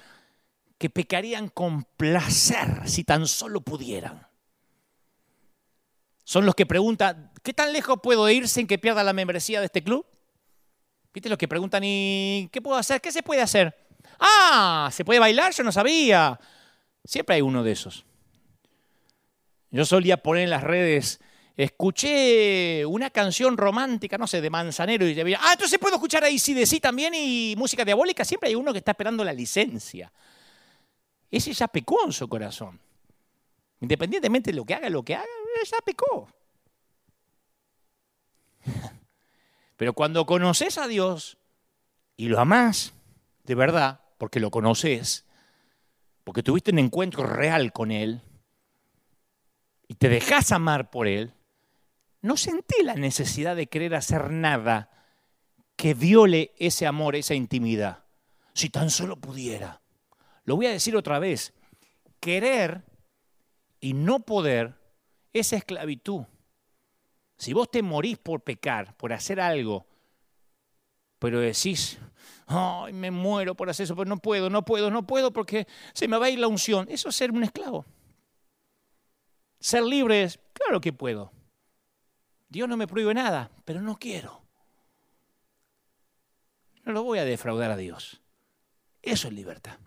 que pecarían con placer si tan solo pudieran. Son los que preguntan, ¿qué tan lejos puedo ir sin que pierda la membresía de este club? ¿Viste los que preguntan, ¿y qué puedo hacer? ¿Qué se puede hacer? Ah, ¿se puede bailar? Yo no sabía. Siempre hay uno de esos. Yo solía poner en las redes escuché una canción romántica, no sé, de Manzanero y decía, ah, entonces puedo escuchar ahí sí de sí también y música diabólica. Siempre hay uno que está esperando la licencia. Ese ya pecó en su corazón. Independientemente de lo que haga, lo que haga, ya pecó. Pero cuando conoces a Dios y lo amás de verdad, porque lo conoces, porque tuviste un encuentro real con Él, y te dejas amar por Él, no sentí la necesidad de querer hacer nada que viole ese amor, esa intimidad. Si tan solo pudiera. Lo voy a decir otra vez. Querer y no poder es esclavitud. Si vos te morís por pecar, por hacer algo, pero decís, ay, me muero por hacer eso, pero no puedo, no puedo, no puedo porque se me va a ir la unción, eso es ser un esclavo. Ser libre es, claro que puedo. Dios no me prohíbe nada, pero no quiero. No lo voy a defraudar a Dios. Eso es libertad.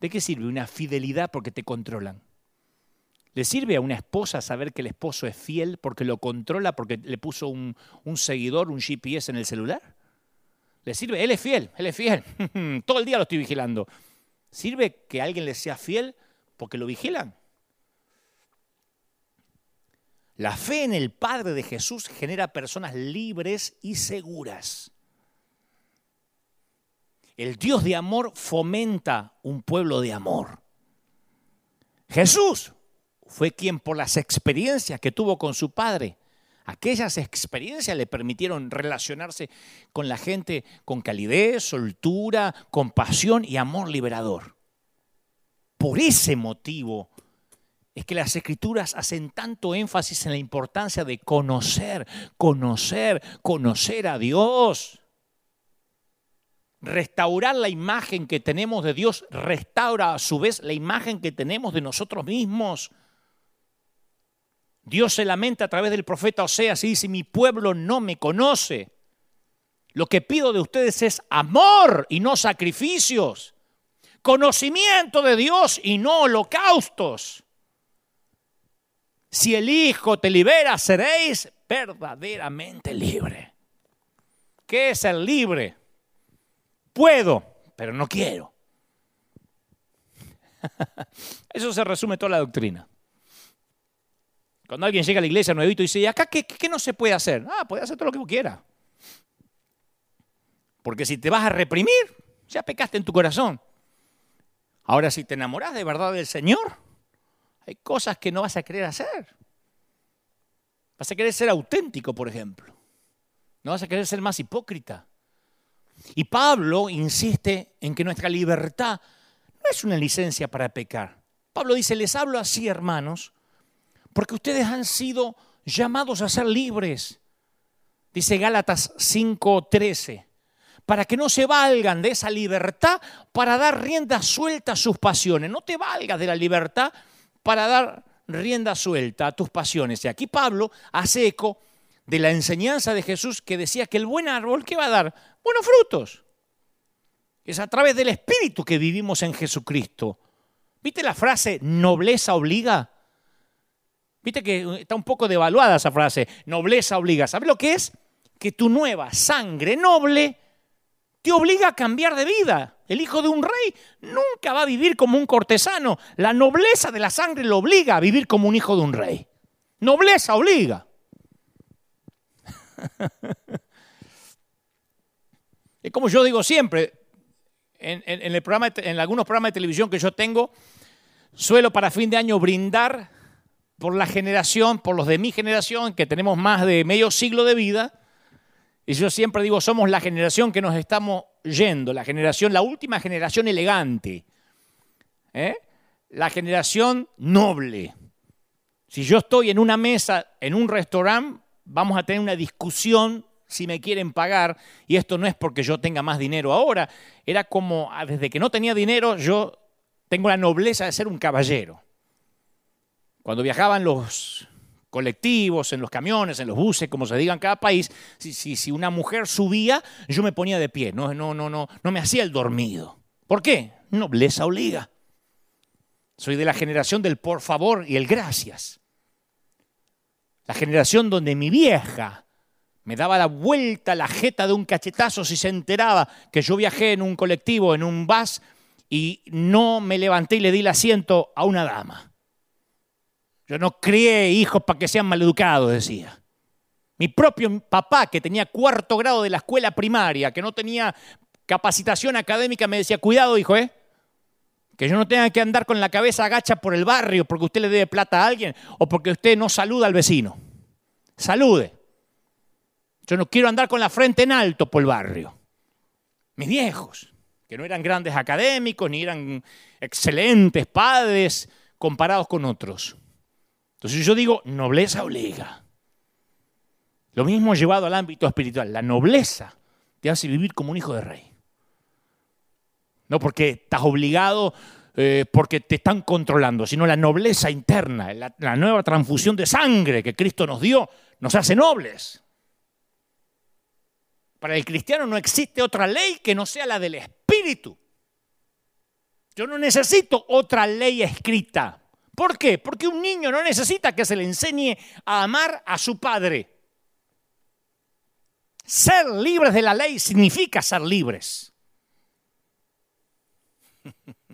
¿De qué sirve una fidelidad porque te controlan? ¿Le sirve a una esposa saber que el esposo es fiel porque lo controla, porque le puso un, seguidor, un GPS en el celular? ¿Le sirve? Él es fiel, él es fiel. Todo el día lo estoy vigilando. ¿Sirve que alguien le sea fiel porque lo vigilan? La fe en el Padre de Jesús genera personas libres y seguras. El Dios de amor fomenta un pueblo de amor. Jesús fue quien por las experiencias que tuvo con su Padre, aquellas experiencias le permitieron relacionarse con la gente con calidez, soltura, compasión y amor liberador. Por ese motivo, es que las escrituras hacen tanto énfasis en la importancia de conocer, conocer, conocer a Dios. Restaurar la imagen que tenemos de Dios restaura a su vez la imagen que tenemos de nosotros mismos. Dios se lamenta a través del profeta Oseas y dice, mi pueblo no me conoce. Lo que pido de ustedes es amor y no sacrificios. Conocimiento de Dios y no holocaustos. Si el Hijo te libera, seréis verdaderamente libre. ¿Qué es ser libre? Puedo, pero no quiero. Eso se resume toda la doctrina. Cuando alguien llega a la iglesia nuevito y dice, ¿y acá qué, no se puede hacer? Ah, puede hacer todo lo que quiera. Porque si te vas a reprimir, ya pecaste en tu corazón. Ahora, si te enamoras de verdad del Señor, hay cosas que no vas a querer hacer. Vas a querer ser auténtico, por ejemplo. No vas a querer ser más hipócrita. Y Pablo insiste en que nuestra libertad no es una licencia para pecar. Pablo dice, les hablo así, hermanos, porque ustedes han sido llamados a ser libres. Dice Gálatas 5:13, para que no se valgan de esa libertad para dar rienda suelta a sus pasiones. No te valgas de la libertad para dar rienda suelta a tus pasiones. Y aquí Pablo hace eco de la enseñanza de Jesús que decía que el buen árbol, ¿qué va a dar? Buenos frutos. Es a través del Espíritu que vivimos en Jesucristo. ¿Viste la frase nobleza obliga? ¿Viste que está un poco devaluada esa frase? Nobleza obliga. ¿Sabes lo que es? Que tu nueva sangre noble te obliga a cambiar de vida. El hijo de un rey nunca va a vivir como un cortesano. La nobleza de la sangre lo obliga a vivir como un hijo de un rey. Nobleza obliga. es como yo digo siempre, en, el programa, en algunos programas de televisión que yo tengo, suelo para fin de año brindar por la generación, por los de mi generación, que tenemos más de medio siglo de vida. Y yo siempre digo, somos la generación que nos estamos yendo, la generación, la última generación elegante, ¿eh? la generación noble. Si yo estoy en una mesa, en un restaurante, vamos a tener una discusión si me quieren pagar, y esto no es porque yo tenga más dinero ahora, era como ah, desde que no tenía dinero yo tengo la nobleza de ser un caballero. Cuando viajaban los colectivos, en los camiones, en los buses, como se diga en cada país, si, si, una mujer subía, yo me ponía de pie, no, no, no, no, no me hacía el dormido. ¿Por qué? Nobleza obliga. Soy de la generación del por favor y el gracias. La generación donde mi vieja me daba la vuelta la jeta de un cachetazo si se enteraba que yo viajé en un colectivo, en un bus, y no me levanté y le di el asiento a una dama. Yo no crié hijos para que sean maleducados, decía. Mi propio papá, que tenía cuarto grado de la escuela primaria, que no tenía capacitación académica, me decía, cuidado, hijo, ¿eh? Que yo no tenga que andar con la cabeza agacha por el barrio porque usted le debe plata a alguien o porque usted no saluda al vecino. Salude. Yo no quiero andar con la frente en alto por el barrio. Mis viejos, que no eran grandes académicos ni eran excelentes padres comparados con otros. Entonces yo digo, nobleza obliga. Lo mismo llevado al ámbito espiritual. La nobleza te hace vivir como un hijo de rey. No porque estás obligado, eh, porque te están controlando, sino la nobleza interna, la, nueva transfusión de sangre que Cristo nos dio, nos hace nobles. Para el cristiano no existe otra ley que no sea la del Espíritu. Yo no necesito otra ley escrita. ¿Por qué? Porque un niño no necesita que se le enseñe a amar a su padre. Ser libres de la ley significa ser libres.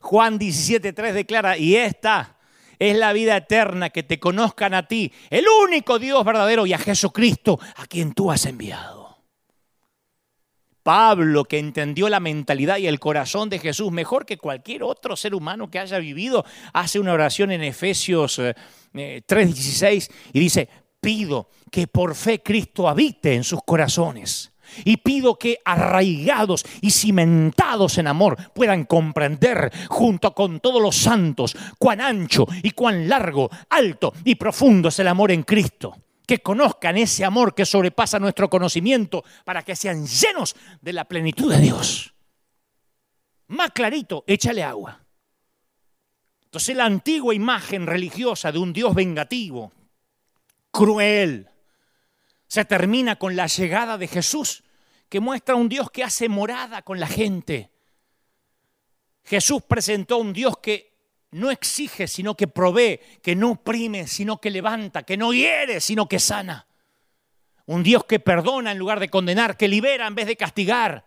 Juan 17.3 declara, y esta es la vida eterna, que te conozcan a ti, el único Dios verdadero, y a Jesucristo, a quien tú has enviado. Pablo, que entendió la mentalidad y el corazón de Jesús mejor que cualquier otro ser humano que haya vivido, hace una oración en Efesios 3:16 eh, eh, y dice, pido que por fe Cristo habite en sus corazones y pido que arraigados y cimentados en amor puedan comprender junto con todos los santos cuán ancho y cuán largo, alto y profundo es el amor en Cristo. Que conozcan ese amor que sobrepasa nuestro conocimiento para que sean llenos de la plenitud de Dios. Más clarito, échale agua. Entonces la antigua imagen religiosa de un Dios vengativo, cruel, se termina con la llegada de Jesús, que muestra un Dios que hace morada con la gente. Jesús presentó un Dios que no exige, sino que provee, que no oprime, sino que levanta, que no hiere, sino que sana. Un Dios que perdona en lugar de condenar, que libera en vez de castigar.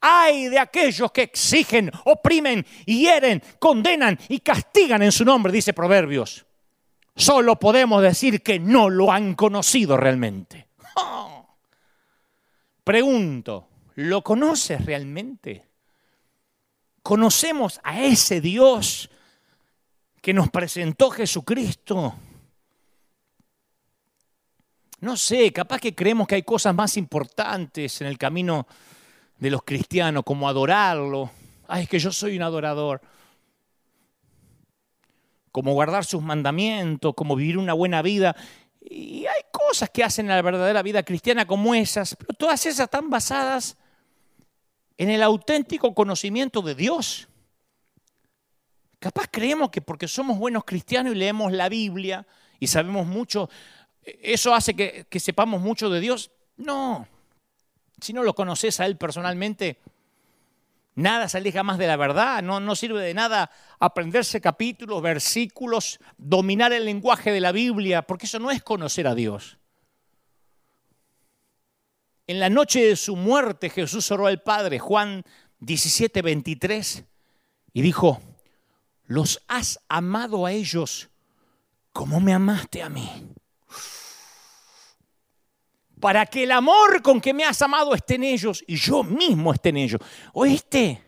Ay de aquellos que exigen, oprimen, hieren, condenan y castigan en su nombre, dice Proverbios. Solo podemos decir que no lo han conocido realmente. Pregunto, ¿lo conoces realmente? ¿Conocemos a ese Dios que nos presentó Jesucristo? No sé, capaz que creemos que hay cosas más importantes en el camino de los cristianos, como adorarlo. Ay, es que yo soy un adorador. Como guardar sus mandamientos, como vivir una buena vida. Y hay cosas que hacen la verdadera vida cristiana como esas, pero todas esas están basadas en el auténtico conocimiento de Dios. Capaz creemos que porque somos buenos cristianos y leemos la Biblia y sabemos mucho ¿Eso hace que, sepamos mucho de Dios? No. Si no lo conoces a Él personalmente, nada se aleja más de la verdad. No, no sirve de nada aprenderse capítulos, versículos, dominar el lenguaje de la Biblia, porque eso no es conocer a Dios. En la noche de su muerte Jesús oró al Padre, Juan 17, 23, y dijo, los has amado a ellos como me amaste a mí. Para que el amor con que me has amado esté en ellos y yo mismo esté en ellos. ¿Oíste?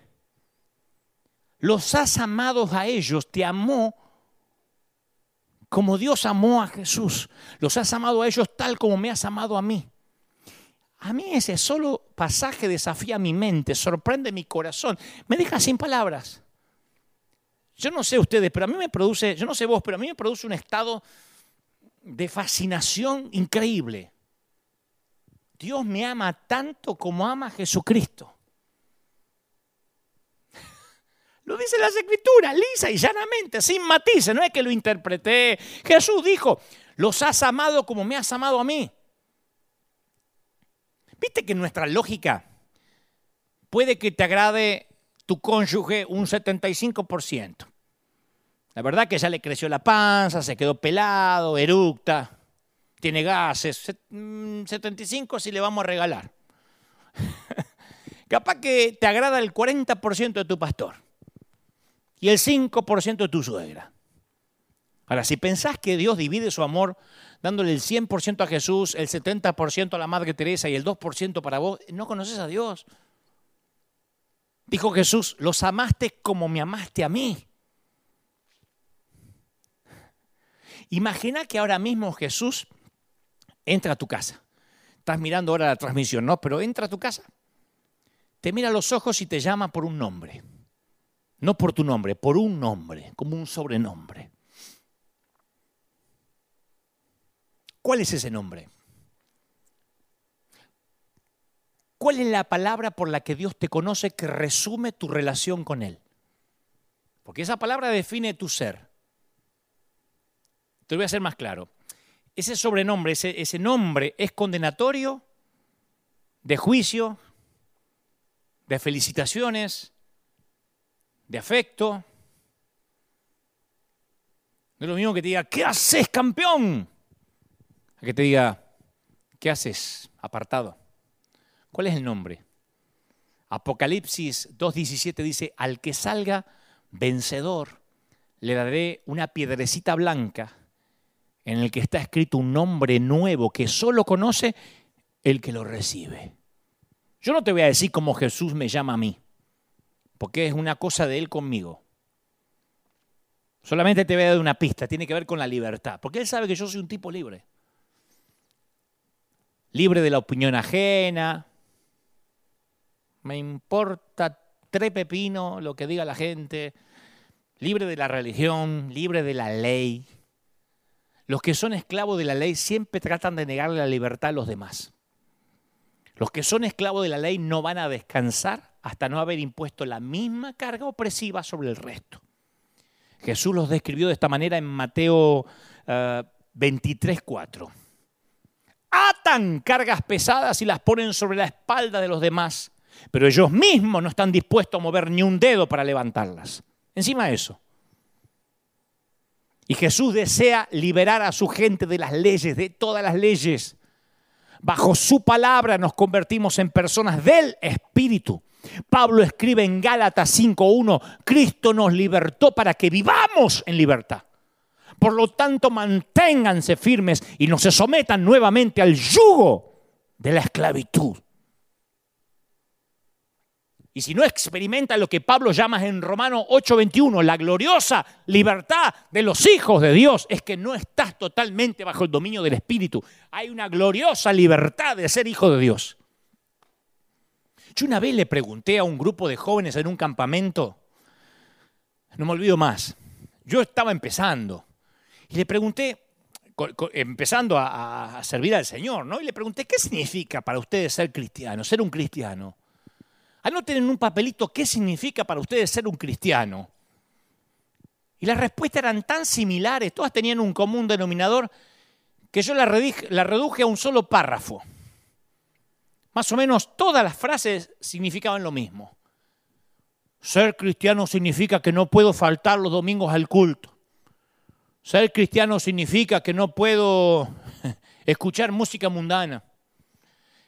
Los has amado a ellos, te amó como Dios amó a Jesús. Los has amado a ellos tal como me has amado a mí. A mí ese solo pasaje desafía mi mente, sorprende mi corazón, me deja sin palabras. Yo no sé ustedes, pero a mí me produce, yo no sé vos, pero a mí me produce un estado de fascinación increíble. Dios me ama tanto como ama Jesucristo. Lo dice las escrituras, lisa y llanamente, sin matices, no es que lo interpreté. Jesús dijo, los has amado como me has amado a mí. Viste que nuestra lógica puede que te agrade tu cónyuge un 75%. La verdad que ya le creció la panza, se quedó pelado, eructa, tiene gases. 75 mm, si le vamos a regalar. Capaz que te agrada el 40% de tu pastor y el 5% de tu suegra. Ahora, si pensás que Dios divide su amor dándole el 100% a Jesús, el 70% a la Madre Teresa y el 2% para vos, no conoces a Dios. Dijo Jesús, los amaste como me amaste a mí. Imagina que ahora mismo Jesús entra a tu casa. Estás mirando ahora la transmisión, ¿no? Pero entra a tu casa. Te mira a los ojos y te llama por un nombre. No por tu nombre, por un nombre, como un sobrenombre. ¿Cuál es ese nombre? ¿Cuál es la palabra por la que Dios te conoce que resume tu relación con Él? Porque esa palabra define tu ser. Te lo voy a hacer más claro. Ese sobrenombre, ese, nombre es condenatorio, de juicio, de felicitaciones, de afecto. No es lo mismo que te diga, ¿qué haces, campeón? a que te diga, ¿qué haces apartado? ¿Cuál es el nombre? Apocalipsis 2.17 dice, al que salga vencedor, le daré una piedrecita blanca en el que está escrito un nombre nuevo que solo conoce el que lo recibe. Yo no te voy a decir cómo Jesús me llama a mí, porque es una cosa de Él conmigo. Solamente te voy a dar una pista, tiene que ver con la libertad, porque Él sabe que yo soy un tipo libre libre de la opinión ajena. Me importa tres pepino lo que diga la gente. Libre de la religión, libre de la ley. Los que son esclavos de la ley siempre tratan de negarle la libertad a los demás. Los que son esclavos de la ley no van a descansar hasta no haber impuesto la misma carga opresiva sobre el resto. Jesús los describió de esta manera en Mateo 23, eh, 4 atan cargas pesadas y las ponen sobre la espalda de los demás, pero ellos mismos no están dispuestos a mover ni un dedo para levantarlas. Encima de eso. Y Jesús desea liberar a su gente de las leyes, de todas las leyes. Bajo su palabra nos convertimos en personas del Espíritu. Pablo escribe en Gálatas 5.1, Cristo nos libertó para que vivamos en libertad. Por lo tanto, manténganse firmes y no se sometan nuevamente al yugo de la esclavitud. Y si no experimenta lo que Pablo llama en Romano 8:21, la gloriosa libertad de los hijos de Dios, es que no estás totalmente bajo el dominio del Espíritu. Hay una gloriosa libertad de ser hijo de Dios. Yo una vez le pregunté a un grupo de jóvenes en un campamento, no me olvido más, yo estaba empezando, y le pregunté, empezando a, servir al Señor, ¿no? Y le pregunté, ¿qué significa para ustedes ser cristiano, ser un cristiano? Anoten en un papelito qué significa para ustedes ser un cristiano. Y las respuestas eran tan similares, todas tenían un común denominador, que yo la, la reduje a un solo párrafo. Más o menos todas las frases significaban lo mismo. Ser cristiano significa que no puedo faltar los domingos al culto. Ser cristiano significa que no puedo escuchar música mundana,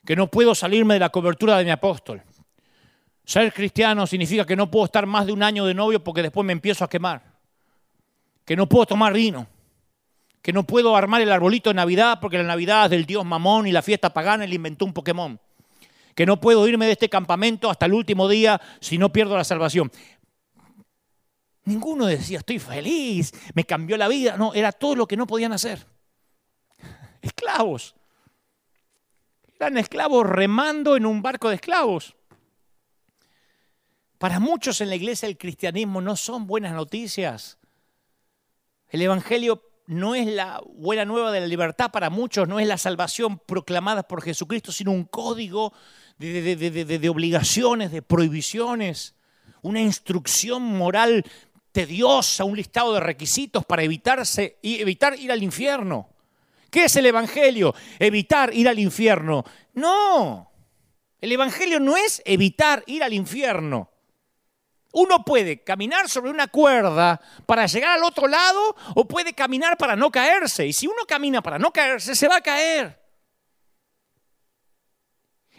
que no puedo salirme de la cobertura de mi apóstol. Ser cristiano significa que no puedo estar más de un año de novio porque después me empiezo a quemar. Que no puedo tomar vino. Que no puedo armar el arbolito de Navidad porque la Navidad es del dios Mamón y la fiesta pagana le inventó un Pokémon. Que no puedo irme de este campamento hasta el último día si no pierdo la salvación. Ninguno decía, estoy feliz, me cambió la vida. No, era todo lo que no podían hacer. Esclavos. Eran esclavos remando en un barco de esclavos. Para muchos en la iglesia el cristianismo no son buenas noticias. El Evangelio no es la buena nueva de la libertad para muchos, no es la salvación proclamada por Jesucristo, sino un código de, obligaciones, de prohibiciones, una instrucción moral tediosa, un listado de requisitos para evitarse, y evitar ir al infierno. ¿Qué es el Evangelio? Evitar ir al infierno. No, el Evangelio no es evitar ir al infierno. Uno puede caminar sobre una cuerda para llegar al otro lado o puede caminar para no caerse. Y si uno camina para no caerse, se va a caer.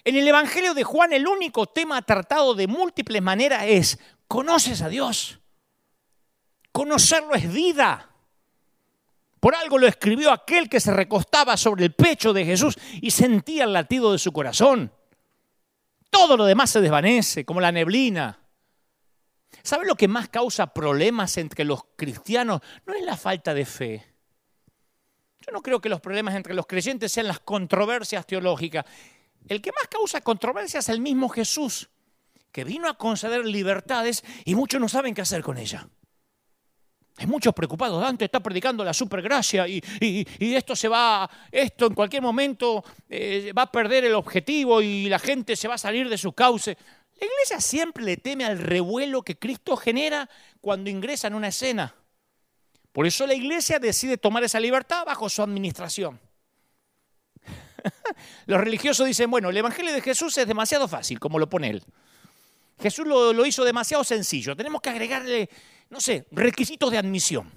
En el Evangelio de Juan el único tema tratado de múltiples maneras es, ¿conoces a Dios? Conocerlo es vida. Por algo lo escribió aquel que se recostaba sobre el pecho de Jesús y sentía el latido de su corazón. Todo lo demás se desvanece, como la neblina. ¿Sabe lo que más causa problemas entre los cristianos? No es la falta de fe. Yo no creo que los problemas entre los creyentes sean las controversias teológicas. El que más causa controversias es el mismo Jesús, que vino a conceder libertades y muchos no saben qué hacer con ella. Hay muchos preocupados. Dante está predicando la supergracia y, esto se va, esto en cualquier momento eh, va a perder el objetivo y la gente se va a salir de su cauce. La iglesia siempre le teme al revuelo que Cristo genera cuando ingresa en una escena. Por eso la iglesia decide tomar esa libertad bajo su administración. Los religiosos dicen, bueno, el Evangelio de Jesús es demasiado fácil, como lo pone él. Jesús lo, lo hizo demasiado sencillo. Tenemos que agregarle, no sé, requisitos de admisión.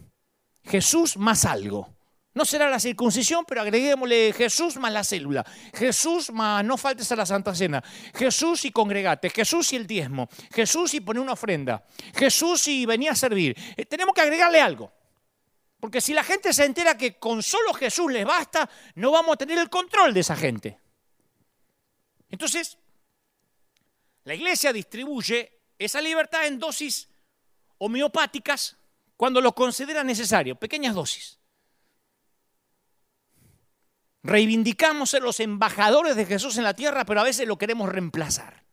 Jesús más algo. No será la circuncisión, pero agreguémosle Jesús más la célula. Jesús más no faltes a la Santa Cena. Jesús y congregate. Jesús y el diezmo. Jesús y poner una ofrenda. Jesús y venía a servir. Eh, tenemos que agregarle algo. Porque si la gente se entera que con solo Jesús les basta, no vamos a tener el control de esa gente. Entonces, la iglesia distribuye esa libertad en dosis homeopáticas cuando lo considera necesario, pequeñas dosis. Reivindicamos ser los embajadores de Jesús en la tierra, pero a veces lo queremos reemplazar.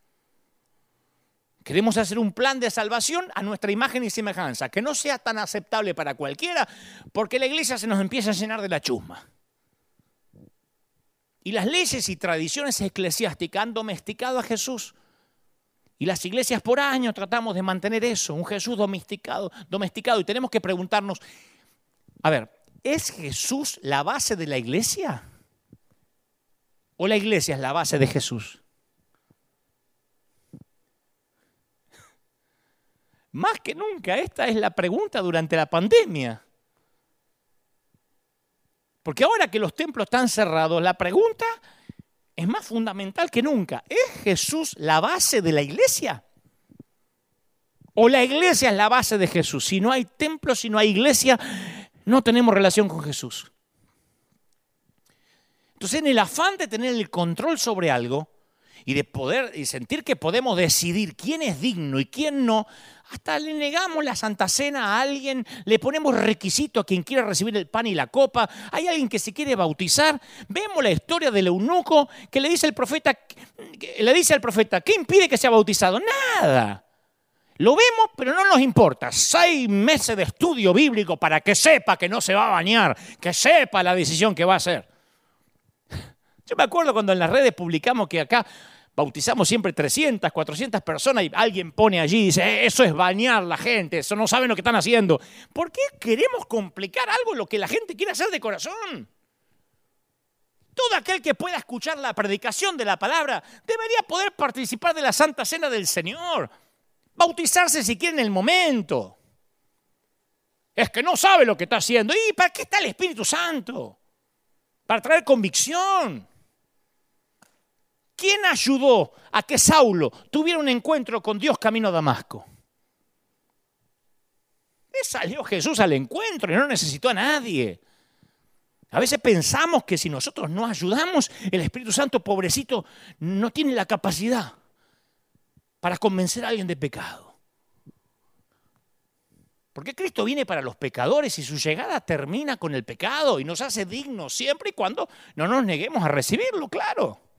Queremos hacer un plan de salvación a nuestra imagen y semejanza, que no sea tan aceptable para cualquiera, porque la iglesia se nos empieza a llenar de la chusma. Y las leyes y tradiciones eclesiásticas han domesticado a Jesús. Y las iglesias por años tratamos de mantener eso, un Jesús domesticado, domesticado. Y tenemos que preguntarnos, a ver, ¿es Jesús la base de la iglesia? ¿O la iglesia es la base de Jesús? Más que nunca, esta es la pregunta durante la pandemia. Porque ahora que los templos están cerrados, la pregunta es más fundamental que nunca. ¿Es Jesús la base de la iglesia? ¿O la iglesia es la base de Jesús? Si no hay templo, si no hay iglesia, no tenemos relación con Jesús. Entonces, en el afán de tener el control sobre algo y de poder y sentir que podemos decidir quién es digno y quién no, hasta le negamos la Santa Cena a alguien, le ponemos requisito a quien quiera recibir el pan y la copa, hay alguien que se quiere bautizar, vemos la historia del eunuco que le dice, el profeta, le dice al profeta, ¿qué impide que sea bautizado? Nada. Lo vemos, pero no nos importa. Seis meses de estudio bíblico para que sepa que no se va a bañar, que sepa la decisión que va a hacer. Yo me acuerdo cuando en las redes publicamos que acá bautizamos siempre 300, 400 personas y alguien pone allí y dice, eh, eso es bañar la gente, eso no saben lo que están haciendo. ¿Por qué queremos complicar algo lo que la gente quiere hacer de corazón? Todo aquel que pueda escuchar la predicación de la palabra debería poder participar de la Santa Cena del Señor, bautizarse si quiere en el momento. Es que no sabe lo que está haciendo. ¿Y para qué está el Espíritu Santo? Para traer convicción. ¿Quién ayudó a que Saulo tuviera un encuentro con Dios camino a Damasco? Le salió Jesús al encuentro y no necesitó a nadie. A veces pensamos que si nosotros no ayudamos, el Espíritu Santo, pobrecito, no tiene la capacidad para convencer a alguien de pecado. Porque Cristo viene para los pecadores y su llegada termina con el pecado y nos hace dignos siempre y cuando no nos neguemos a recibirlo, claro.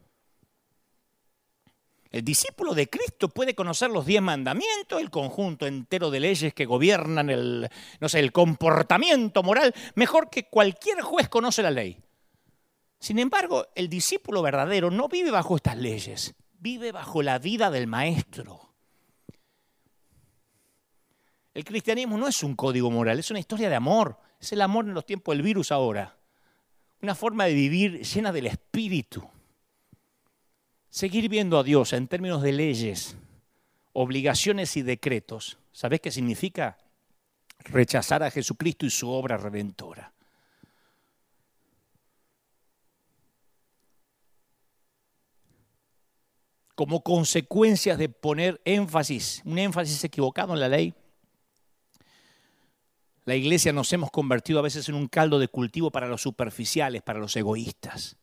El discípulo de Cristo puede conocer los diez mandamientos, el conjunto entero de leyes que gobiernan el, no sé, el comportamiento moral, mejor que cualquier juez conoce la ley. Sin embargo, el discípulo verdadero no vive bajo estas leyes, vive bajo la vida del maestro. El cristianismo no es un código moral, es una historia de amor. Es el amor en los tiempos del virus ahora. Una forma de vivir llena del espíritu. Seguir viendo a Dios en términos de leyes, obligaciones y decretos, ¿sabes qué significa? Rechazar a Jesucristo y su obra redentora. Como consecuencias de poner énfasis, un énfasis equivocado en la ley, la iglesia nos hemos convertido a veces en un caldo de cultivo para los superficiales, para los egoístas.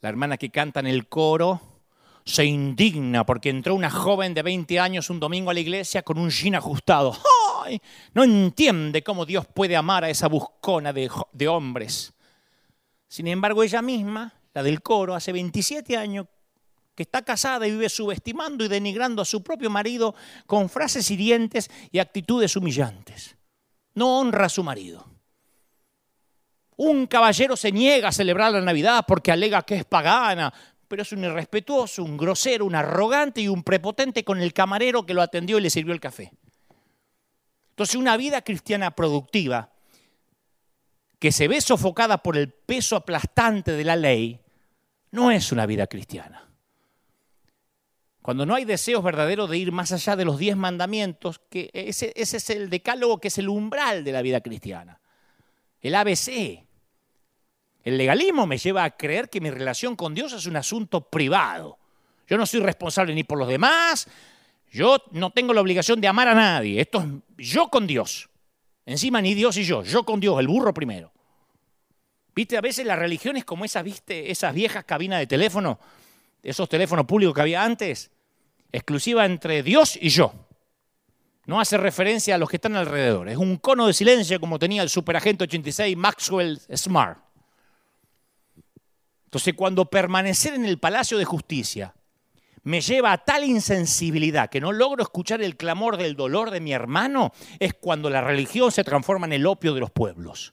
La hermana que canta en el coro se indigna porque entró una joven de 20 años un domingo a la iglesia con un jean ajustado. ¡Ay! No entiende cómo Dios puede amar a esa buscona de, de hombres. Sin embargo, ella misma, la del coro, hace 27 años que está casada y vive subestimando y denigrando a su propio marido con frases hirientes y actitudes humillantes. No honra a su marido. Un caballero se niega a celebrar la Navidad porque alega que es pagana, pero es un irrespetuoso, un grosero, un arrogante y un prepotente con el camarero que lo atendió y le sirvió el café. Entonces una vida cristiana productiva que se ve sofocada por el peso aplastante de la ley, no es una vida cristiana. Cuando no hay deseos verdaderos de ir más allá de los diez mandamientos, que ese, ese es el decálogo que es el umbral de la vida cristiana, el ABC. El legalismo me lleva a creer que mi relación con Dios es un asunto privado. Yo no soy responsable ni por los demás, yo no tengo la obligación de amar a nadie. Esto es yo con Dios. Encima ni Dios y yo, yo con Dios, el burro primero. Viste, a veces la religión es como esas, viste, esas viejas cabinas de teléfono, esos teléfonos públicos que había antes, exclusiva entre Dios y yo. No hace referencia a los que están alrededor. Es un cono de silencio como tenía el superagente 86 Maxwell Smart. Entonces, cuando permanecer en el Palacio de Justicia me lleva a tal insensibilidad que no logro escuchar el clamor del dolor de mi hermano, es cuando la religión se transforma en el opio de los pueblos.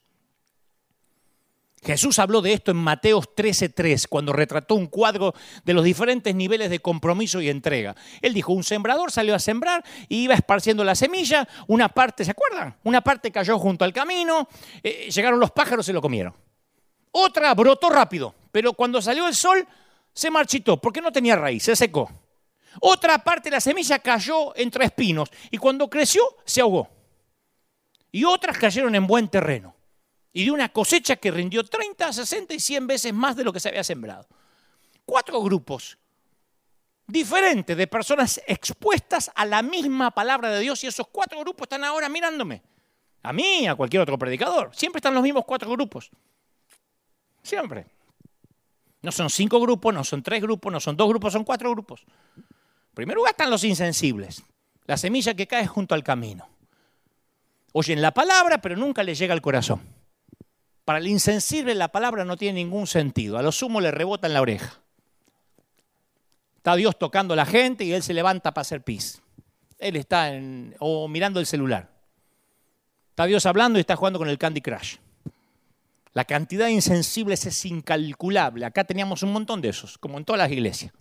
Jesús habló de esto en Mateos 13:3, cuando retrató un cuadro de los diferentes niveles de compromiso y entrega. Él dijo, un sembrador salió a sembrar y iba esparciendo la semilla, una parte, ¿se acuerdan? Una parte cayó junto al camino, eh, llegaron los pájaros y lo comieron. Otra brotó rápido, pero cuando salió el sol se marchitó porque no tenía raíz, se secó. Otra parte de la semilla cayó entre espinos y cuando creció se ahogó. Y otras cayeron en buen terreno. Y de una cosecha que rindió 30, 60 y 100 veces más de lo que se había sembrado. Cuatro grupos diferentes de personas expuestas a la misma palabra de Dios y esos cuatro grupos están ahora mirándome. A mí, a cualquier otro predicador. Siempre están los mismos cuatro grupos. Siempre. No son cinco grupos, no son tres grupos, no son dos grupos, son cuatro grupos. Primero están los insensibles, la semilla que cae junto al camino. Oyen la palabra, pero nunca les llega al corazón. Para el insensible la palabra no tiene ningún sentido, a lo sumo le rebota en la oreja. Está Dios tocando a la gente y él se levanta para hacer pis. Él está o mirando el celular. Está Dios hablando y está jugando con el Candy Crush. La cantidad de insensibles es incalculable. Acá teníamos un montón de esos, como en todas las iglesias.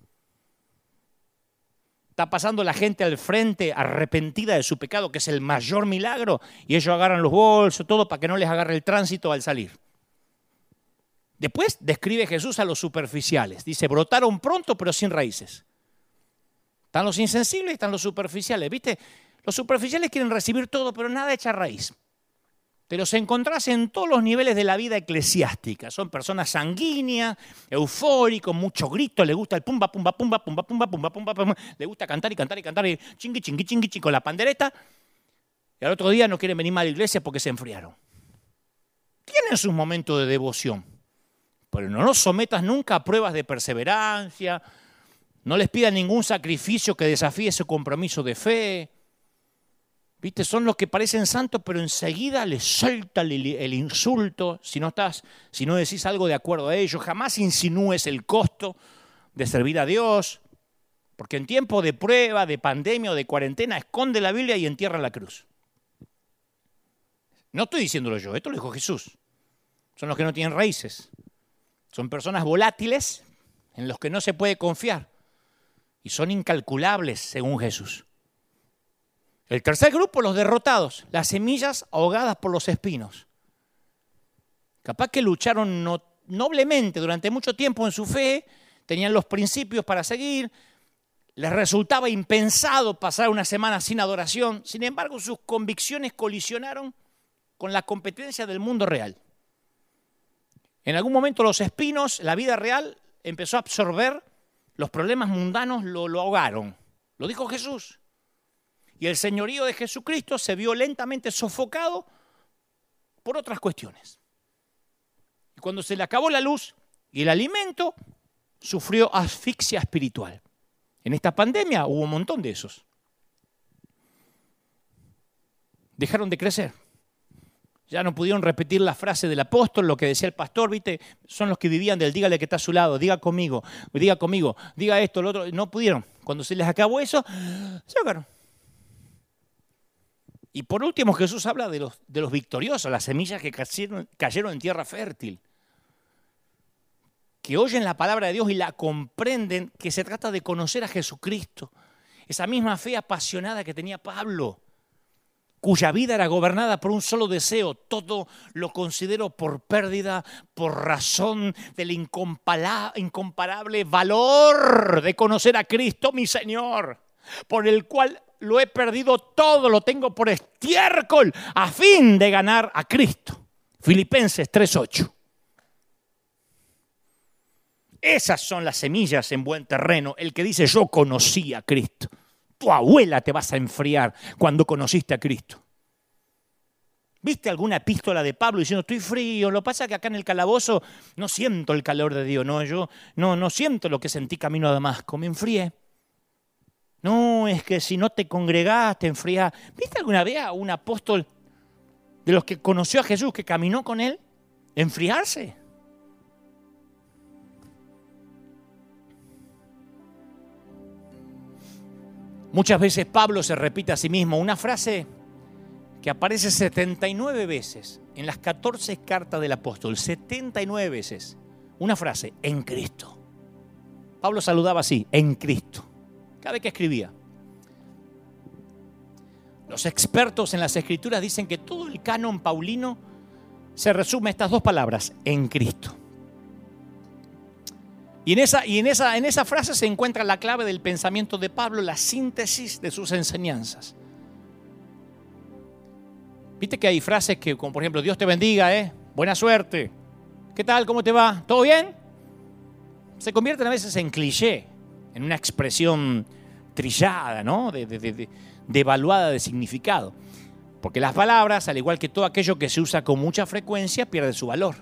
Está pasando la gente al frente arrepentida de su pecado, que es el mayor milagro, y ellos agarran los bolsos, todo para que no les agarre el tránsito al salir. Después describe Jesús a los superficiales. Dice, brotaron pronto pero sin raíces. Están los insensibles y están los superficiales. ¿Viste? Los superficiales quieren recibir todo, pero nada echa raíz. Te los encontrás en todos los niveles de la vida eclesiástica. Son personas sanguíneas, eufóricos, mucho grito, le gusta el pumba, pumba, pumba, pumba, pumba, pumba, pumba, pumba. Le gusta cantar y cantar y cantar y chingui, chingui, chingui, chingui con la pandereta. Y al otro día no quieren venir más a la iglesia porque se enfriaron. Tienen sus momentos de devoción, pero no los sometas nunca a pruebas de perseverancia. No les pidas ningún sacrificio que desafíe su compromiso de fe. ¿Viste? Son los que parecen santos, pero enseguida les suelta el, insulto si no, estás, si no decís algo de acuerdo a ellos. Jamás insinúes el costo de servir a Dios, porque en tiempo de prueba, de pandemia o de cuarentena, esconde la Biblia y entierra la cruz. No estoy diciéndolo yo, esto lo dijo Jesús. Son los que no tienen raíces. Son personas volátiles en los que no se puede confiar. Y son incalculables, según Jesús. El tercer grupo, los derrotados, las semillas ahogadas por los espinos. Capaz que lucharon noblemente durante mucho tiempo en su fe, tenían los principios para seguir, les resultaba impensado pasar una semana sin adoración, sin embargo sus convicciones colisionaron con la competencia del mundo real. En algún momento los espinos, la vida real, empezó a absorber los problemas mundanos, lo, ahogaron. Lo dijo Jesús. Y el señorío de Jesucristo se vio lentamente sofocado por otras cuestiones. Y cuando se le acabó la luz y el alimento, sufrió asfixia espiritual. En esta pandemia hubo un montón de esos. Dejaron de crecer. Ya no pudieron repetir la frase del apóstol, lo que decía el pastor, ¿viste? Son los que vivían del dígale que está a su lado, diga conmigo, diga conmigo, diga esto, lo otro. No pudieron. Cuando se les acabó eso, se ahogaron. Y por último, Jesús habla de los, de los victoriosos, las semillas que cayeron, cayeron en tierra fértil, que oyen la palabra de Dios y la comprenden, que se trata de conocer a Jesucristo. Esa misma fe apasionada que tenía Pablo, cuya vida era gobernada por un solo deseo, todo lo considero por pérdida, por razón del incomparable valor de conocer a Cristo, mi Señor, por el cual lo he perdido todo, lo tengo por estiércol, a fin de ganar a Cristo. Filipenses 3.8. Esas son las semillas en buen terreno. El que dice yo conocí a Cristo. Tu abuela te vas a enfriar cuando conociste a Cristo. ¿Viste alguna epístola de Pablo diciendo estoy frío? Lo pasa que acá en el calabozo no siento el calor de Dios, no, yo no, no siento lo que sentí camino a Damasco, me enfrié. No, es que si no te congregás, te enfriás. ¿Viste alguna vez a un apóstol de los que conoció a Jesús, que caminó con él, enfriarse? Muchas veces Pablo se repite a sí mismo una frase que aparece 79 veces en las 14 cartas del apóstol, 79 veces. Una frase, en Cristo. Pablo saludaba así, en Cristo cada vez que escribía. Los expertos en las escrituras dicen que todo el canon paulino se resume a estas dos palabras, en Cristo. Y, en esa, y en, esa, en esa frase se encuentra la clave del pensamiento de Pablo, la síntesis de sus enseñanzas. Viste que hay frases que, como por ejemplo, Dios te bendiga, ¿eh? buena suerte, ¿qué tal? ¿Cómo te va? ¿Todo bien? Se convierten a veces en cliché, en una expresión trillada, ¿no? De, devaluada de significado. Porque las palabras, al igual que todo aquello que se usa con mucha frecuencia, pierde su valor.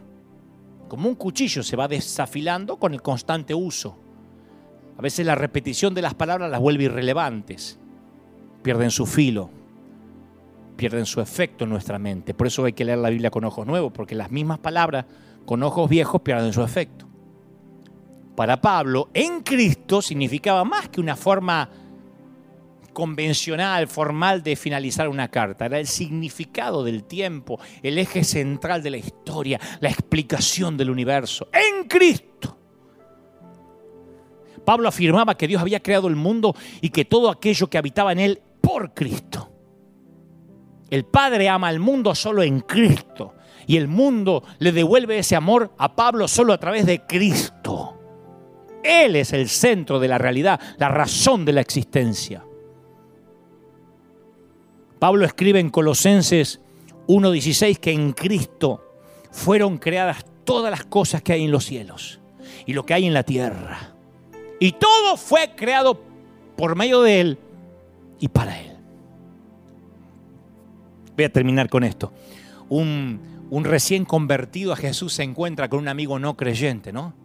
Como un cuchillo se va desafilando con el constante uso. A veces la repetición de las palabras las vuelve irrelevantes. Pierden su filo, pierden su efecto en nuestra mente. Por eso hay que leer la Biblia con ojos nuevos, porque las mismas palabras con ojos viejos pierden su efecto. Para Pablo, en Cristo significaba más que una forma convencional, formal de finalizar una carta. Era el significado del tiempo, el eje central de la historia, la explicación del universo. En Cristo. Pablo afirmaba que Dios había creado el mundo y que todo aquello que habitaba en él por Cristo. El Padre ama al mundo solo en Cristo. Y el mundo le devuelve ese amor a Pablo solo a través de Cristo. Él es el centro de la realidad, la razón de la existencia. Pablo escribe en Colosenses 1.16 que en Cristo fueron creadas todas las cosas que hay en los cielos y lo que hay en la tierra. Y todo fue creado por medio de Él y para Él. Voy a terminar con esto. Un, un recién convertido a Jesús se encuentra con un amigo no creyente, ¿no?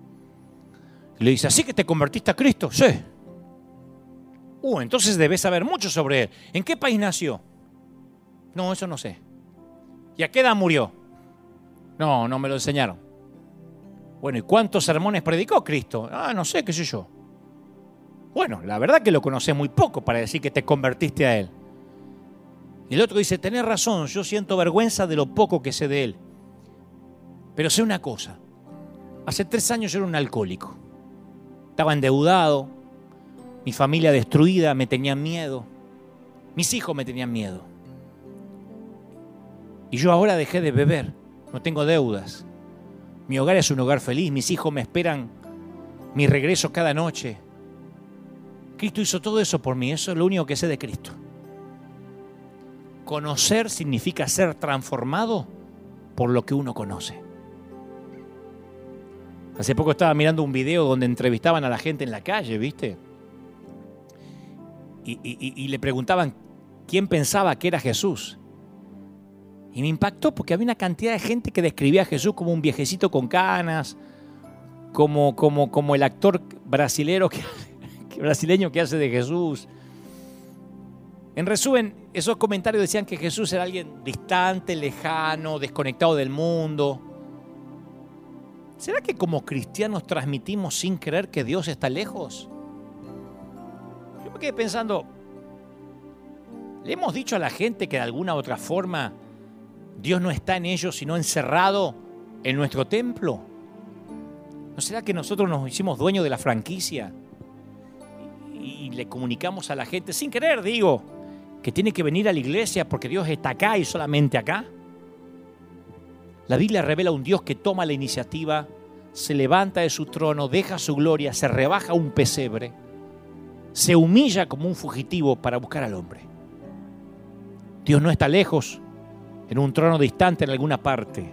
Le dice, ¿así que te convertiste a Cristo? Sí. Uh, entonces debes saber mucho sobre Él. ¿En qué país nació? No, eso no sé. ¿Y a qué edad murió? No, no me lo enseñaron. Bueno, ¿y cuántos sermones predicó Cristo? Ah, no sé, qué sé yo. Bueno, la verdad que lo conoces muy poco para decir que te convertiste a Él. Y el otro dice, tenés razón, yo siento vergüenza de lo poco que sé de Él. Pero sé una cosa, hace tres años yo era un alcohólico. Estaba endeudado, mi familia destruida, me tenían miedo, mis hijos me tenían miedo. Y yo ahora dejé de beber, no tengo deudas. Mi hogar es un hogar feliz, mis hijos me esperan mi regreso cada noche. Cristo hizo todo eso por mí, eso es lo único que sé de Cristo. Conocer significa ser transformado por lo que uno conoce. Hace poco estaba mirando un video donde entrevistaban a la gente en la calle, ¿viste? Y, le preguntaban quién pensaba que era Jesús. Y me impactó porque había una cantidad de gente que describía a Jesús como un viejecito con canas, como, como, como el actor brasilero brasileño que hace de Jesús. En resumen, esos comentarios decían que Jesús era alguien distante, lejano, desconectado del mundo. ¿Será que como cristianos transmitimos sin creer que Dios está lejos? Yo me quedé pensando, ¿le hemos dicho a la gente que de alguna u otra forma Dios no está en ellos, sino encerrado en nuestro templo? ¿No será que nosotros nos hicimos dueños de la franquicia y le comunicamos a la gente, sin querer digo, que tiene que venir a la iglesia porque Dios está acá y solamente acá? La Biblia revela un Dios que toma la iniciativa, se levanta de su trono, deja su gloria, se rebaja un pesebre, se humilla como un fugitivo para buscar al hombre. Dios no está lejos, en un trono distante en alguna parte.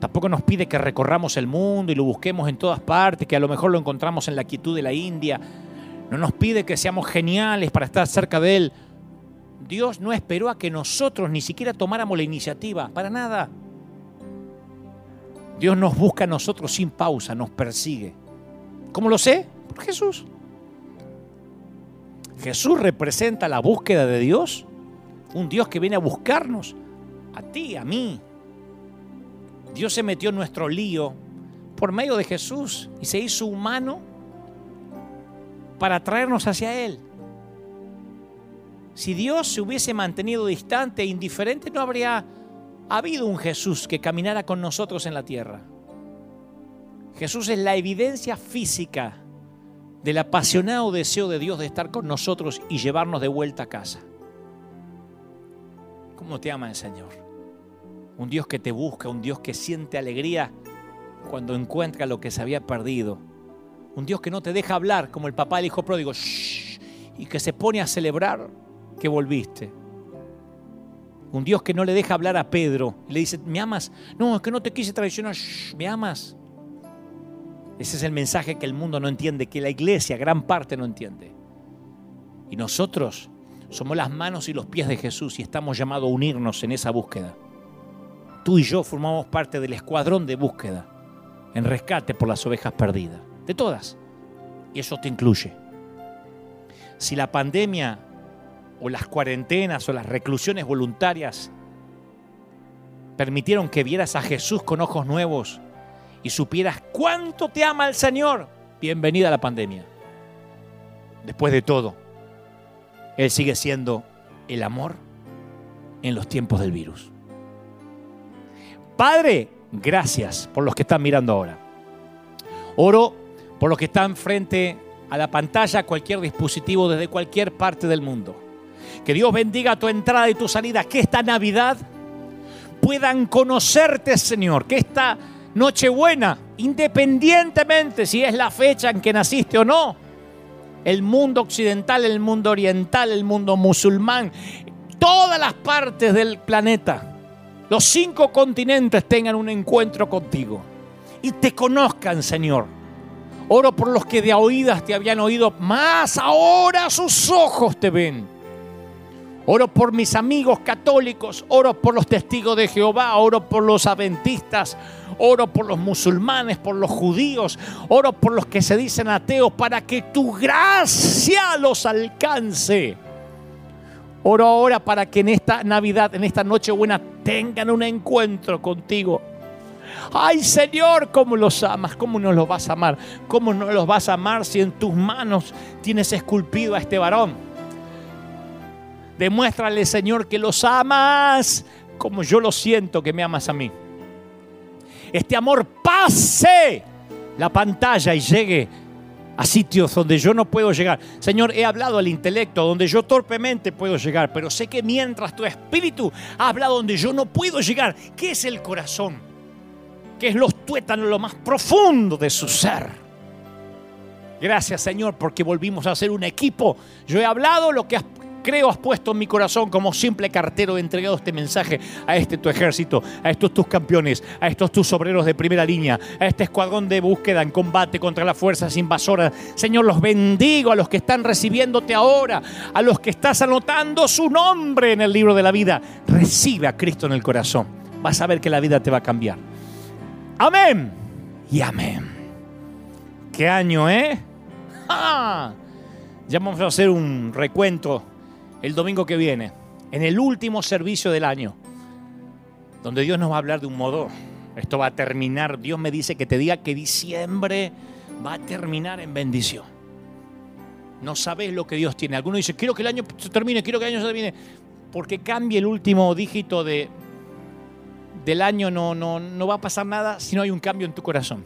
Tampoco nos pide que recorramos el mundo y lo busquemos en todas partes, que a lo mejor lo encontramos en la quietud de la India. No nos pide que seamos geniales para estar cerca de Él. Dios no esperó a que nosotros ni siquiera tomáramos la iniciativa, para nada. Dios nos busca a nosotros sin pausa, nos persigue. ¿Cómo lo sé? Por Jesús. Jesús representa la búsqueda de Dios un Dios que viene a buscarnos, a ti, a mí. Dios se metió en nuestro lío por medio de Jesús y se hizo humano para traernos hacia Él. Si Dios se hubiese mantenido distante e indiferente, no habría habido un Jesús que caminara con nosotros en la tierra. Jesús es la evidencia física del apasionado deseo de Dios de estar con nosotros y llevarnos de vuelta a casa. ¿Cómo te ama el Señor? Un Dios que te busca, un Dios que siente alegría cuando encuentra lo que se había perdido. Un Dios que no te deja hablar como el papá del hijo pródigo y que se pone a celebrar que volviste. Un Dios que no le deja hablar a Pedro le dice, ¿me amas? No, es que no te quise traicionar, ¿me amas? Ese es el mensaje que el mundo no entiende, que la iglesia, gran parte, no entiende. Y nosotros somos las manos y los pies de Jesús y estamos llamados a unirnos en esa búsqueda. Tú y yo formamos parte del escuadrón de búsqueda en rescate por las ovejas perdidas, de todas. Y eso te incluye. Si la pandemia o las cuarentenas o las reclusiones voluntarias permitieron que vieras a Jesús con ojos nuevos y supieras cuánto te ama el Señor, bienvenida a la pandemia. Después de todo, él sigue siendo el amor en los tiempos del virus. Padre, gracias por los que están mirando ahora. Oro por los que están frente a la pantalla, cualquier dispositivo desde cualquier parte del mundo. Que Dios bendiga tu entrada y tu salida. Que esta Navidad puedan conocerte, Señor. Que esta Nochebuena, independientemente si es la fecha en que naciste o no, el mundo occidental, el mundo oriental, el mundo musulmán, todas las partes del planeta, los cinco continentes tengan un encuentro contigo y te conozcan, Señor. Oro por los que de oídas te habían oído, más ahora sus ojos te ven. Oro por mis amigos católicos, oro por los testigos de Jehová, oro por los adventistas, oro por los musulmanes, por los judíos, oro por los que se dicen ateos para que tu gracia los alcance. Oro ahora para que en esta Navidad, en esta Nochebuena, tengan un encuentro contigo. Ay Señor, ¿cómo los amas? ¿Cómo no los vas a amar? ¿Cómo no los vas a amar si en tus manos tienes esculpido a este varón? Demuéstrale, Señor, que los amas como yo lo siento que me amas a mí. Este amor pase la pantalla y llegue a sitios donde yo no puedo llegar. Señor, he hablado al intelecto, donde yo torpemente puedo llegar, pero sé que mientras tu espíritu habla donde yo no puedo llegar, ¿qué es el corazón? ¿Qué es los tuétanos, lo más profundo de su ser? Gracias Señor porque volvimos a ser un equipo. Yo he hablado lo que has creo has puesto en mi corazón como simple cartero he entregado este mensaje a este tu ejército, a estos tus campeones, a estos tus obreros de primera línea, a este escuadrón de búsqueda en combate contra las fuerzas invasoras. Señor, los bendigo a los que están recibiéndote ahora, a los que estás anotando su nombre en el libro de la vida. Recibe a Cristo en el corazón. Vas a ver que la vida te va a cambiar. Amén y amén. ¿Qué año, eh? Ya vamos a hacer un recuento el domingo que viene, en el último servicio del año, donde Dios nos va a hablar de un modo. Esto va a terminar, Dios me dice que te diga que diciembre va a terminar en bendición. No sabes lo que Dios tiene. Alguno dice, quiero que el año se termine, quiero que el año se termine. Porque cambie el último dígito de, del año, no, no, no va a pasar nada si no hay un cambio en tu corazón.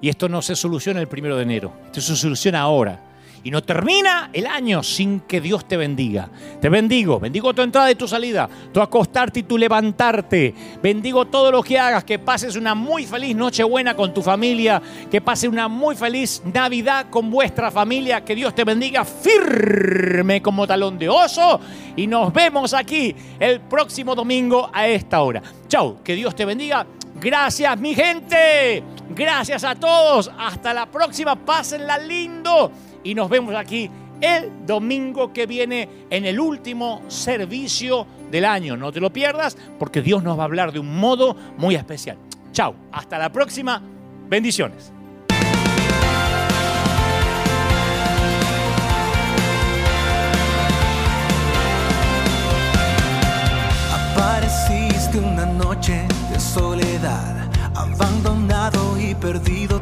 Y esto no se soluciona el primero de enero, esto se soluciona ahora. Y no termina el año sin que Dios te bendiga. Te bendigo, bendigo tu entrada y tu salida, tu acostarte y tu levantarte. Bendigo todo lo que hagas, que pases una muy feliz Nochebuena con tu familia, que pases una muy feliz Navidad con vuestra familia. Que Dios te bendiga firme como talón de oso. Y nos vemos aquí el próximo domingo a esta hora. Chau, que Dios te bendiga. Gracias mi gente. Gracias a todos. Hasta la próxima. Pásenla lindo y nos vemos aquí el domingo que viene en el último servicio del año. No te lo pierdas porque Dios nos va a hablar de un modo muy especial. Chao, hasta la próxima. Bendiciones. Apareciste una noche de soledad, abandonado y perdido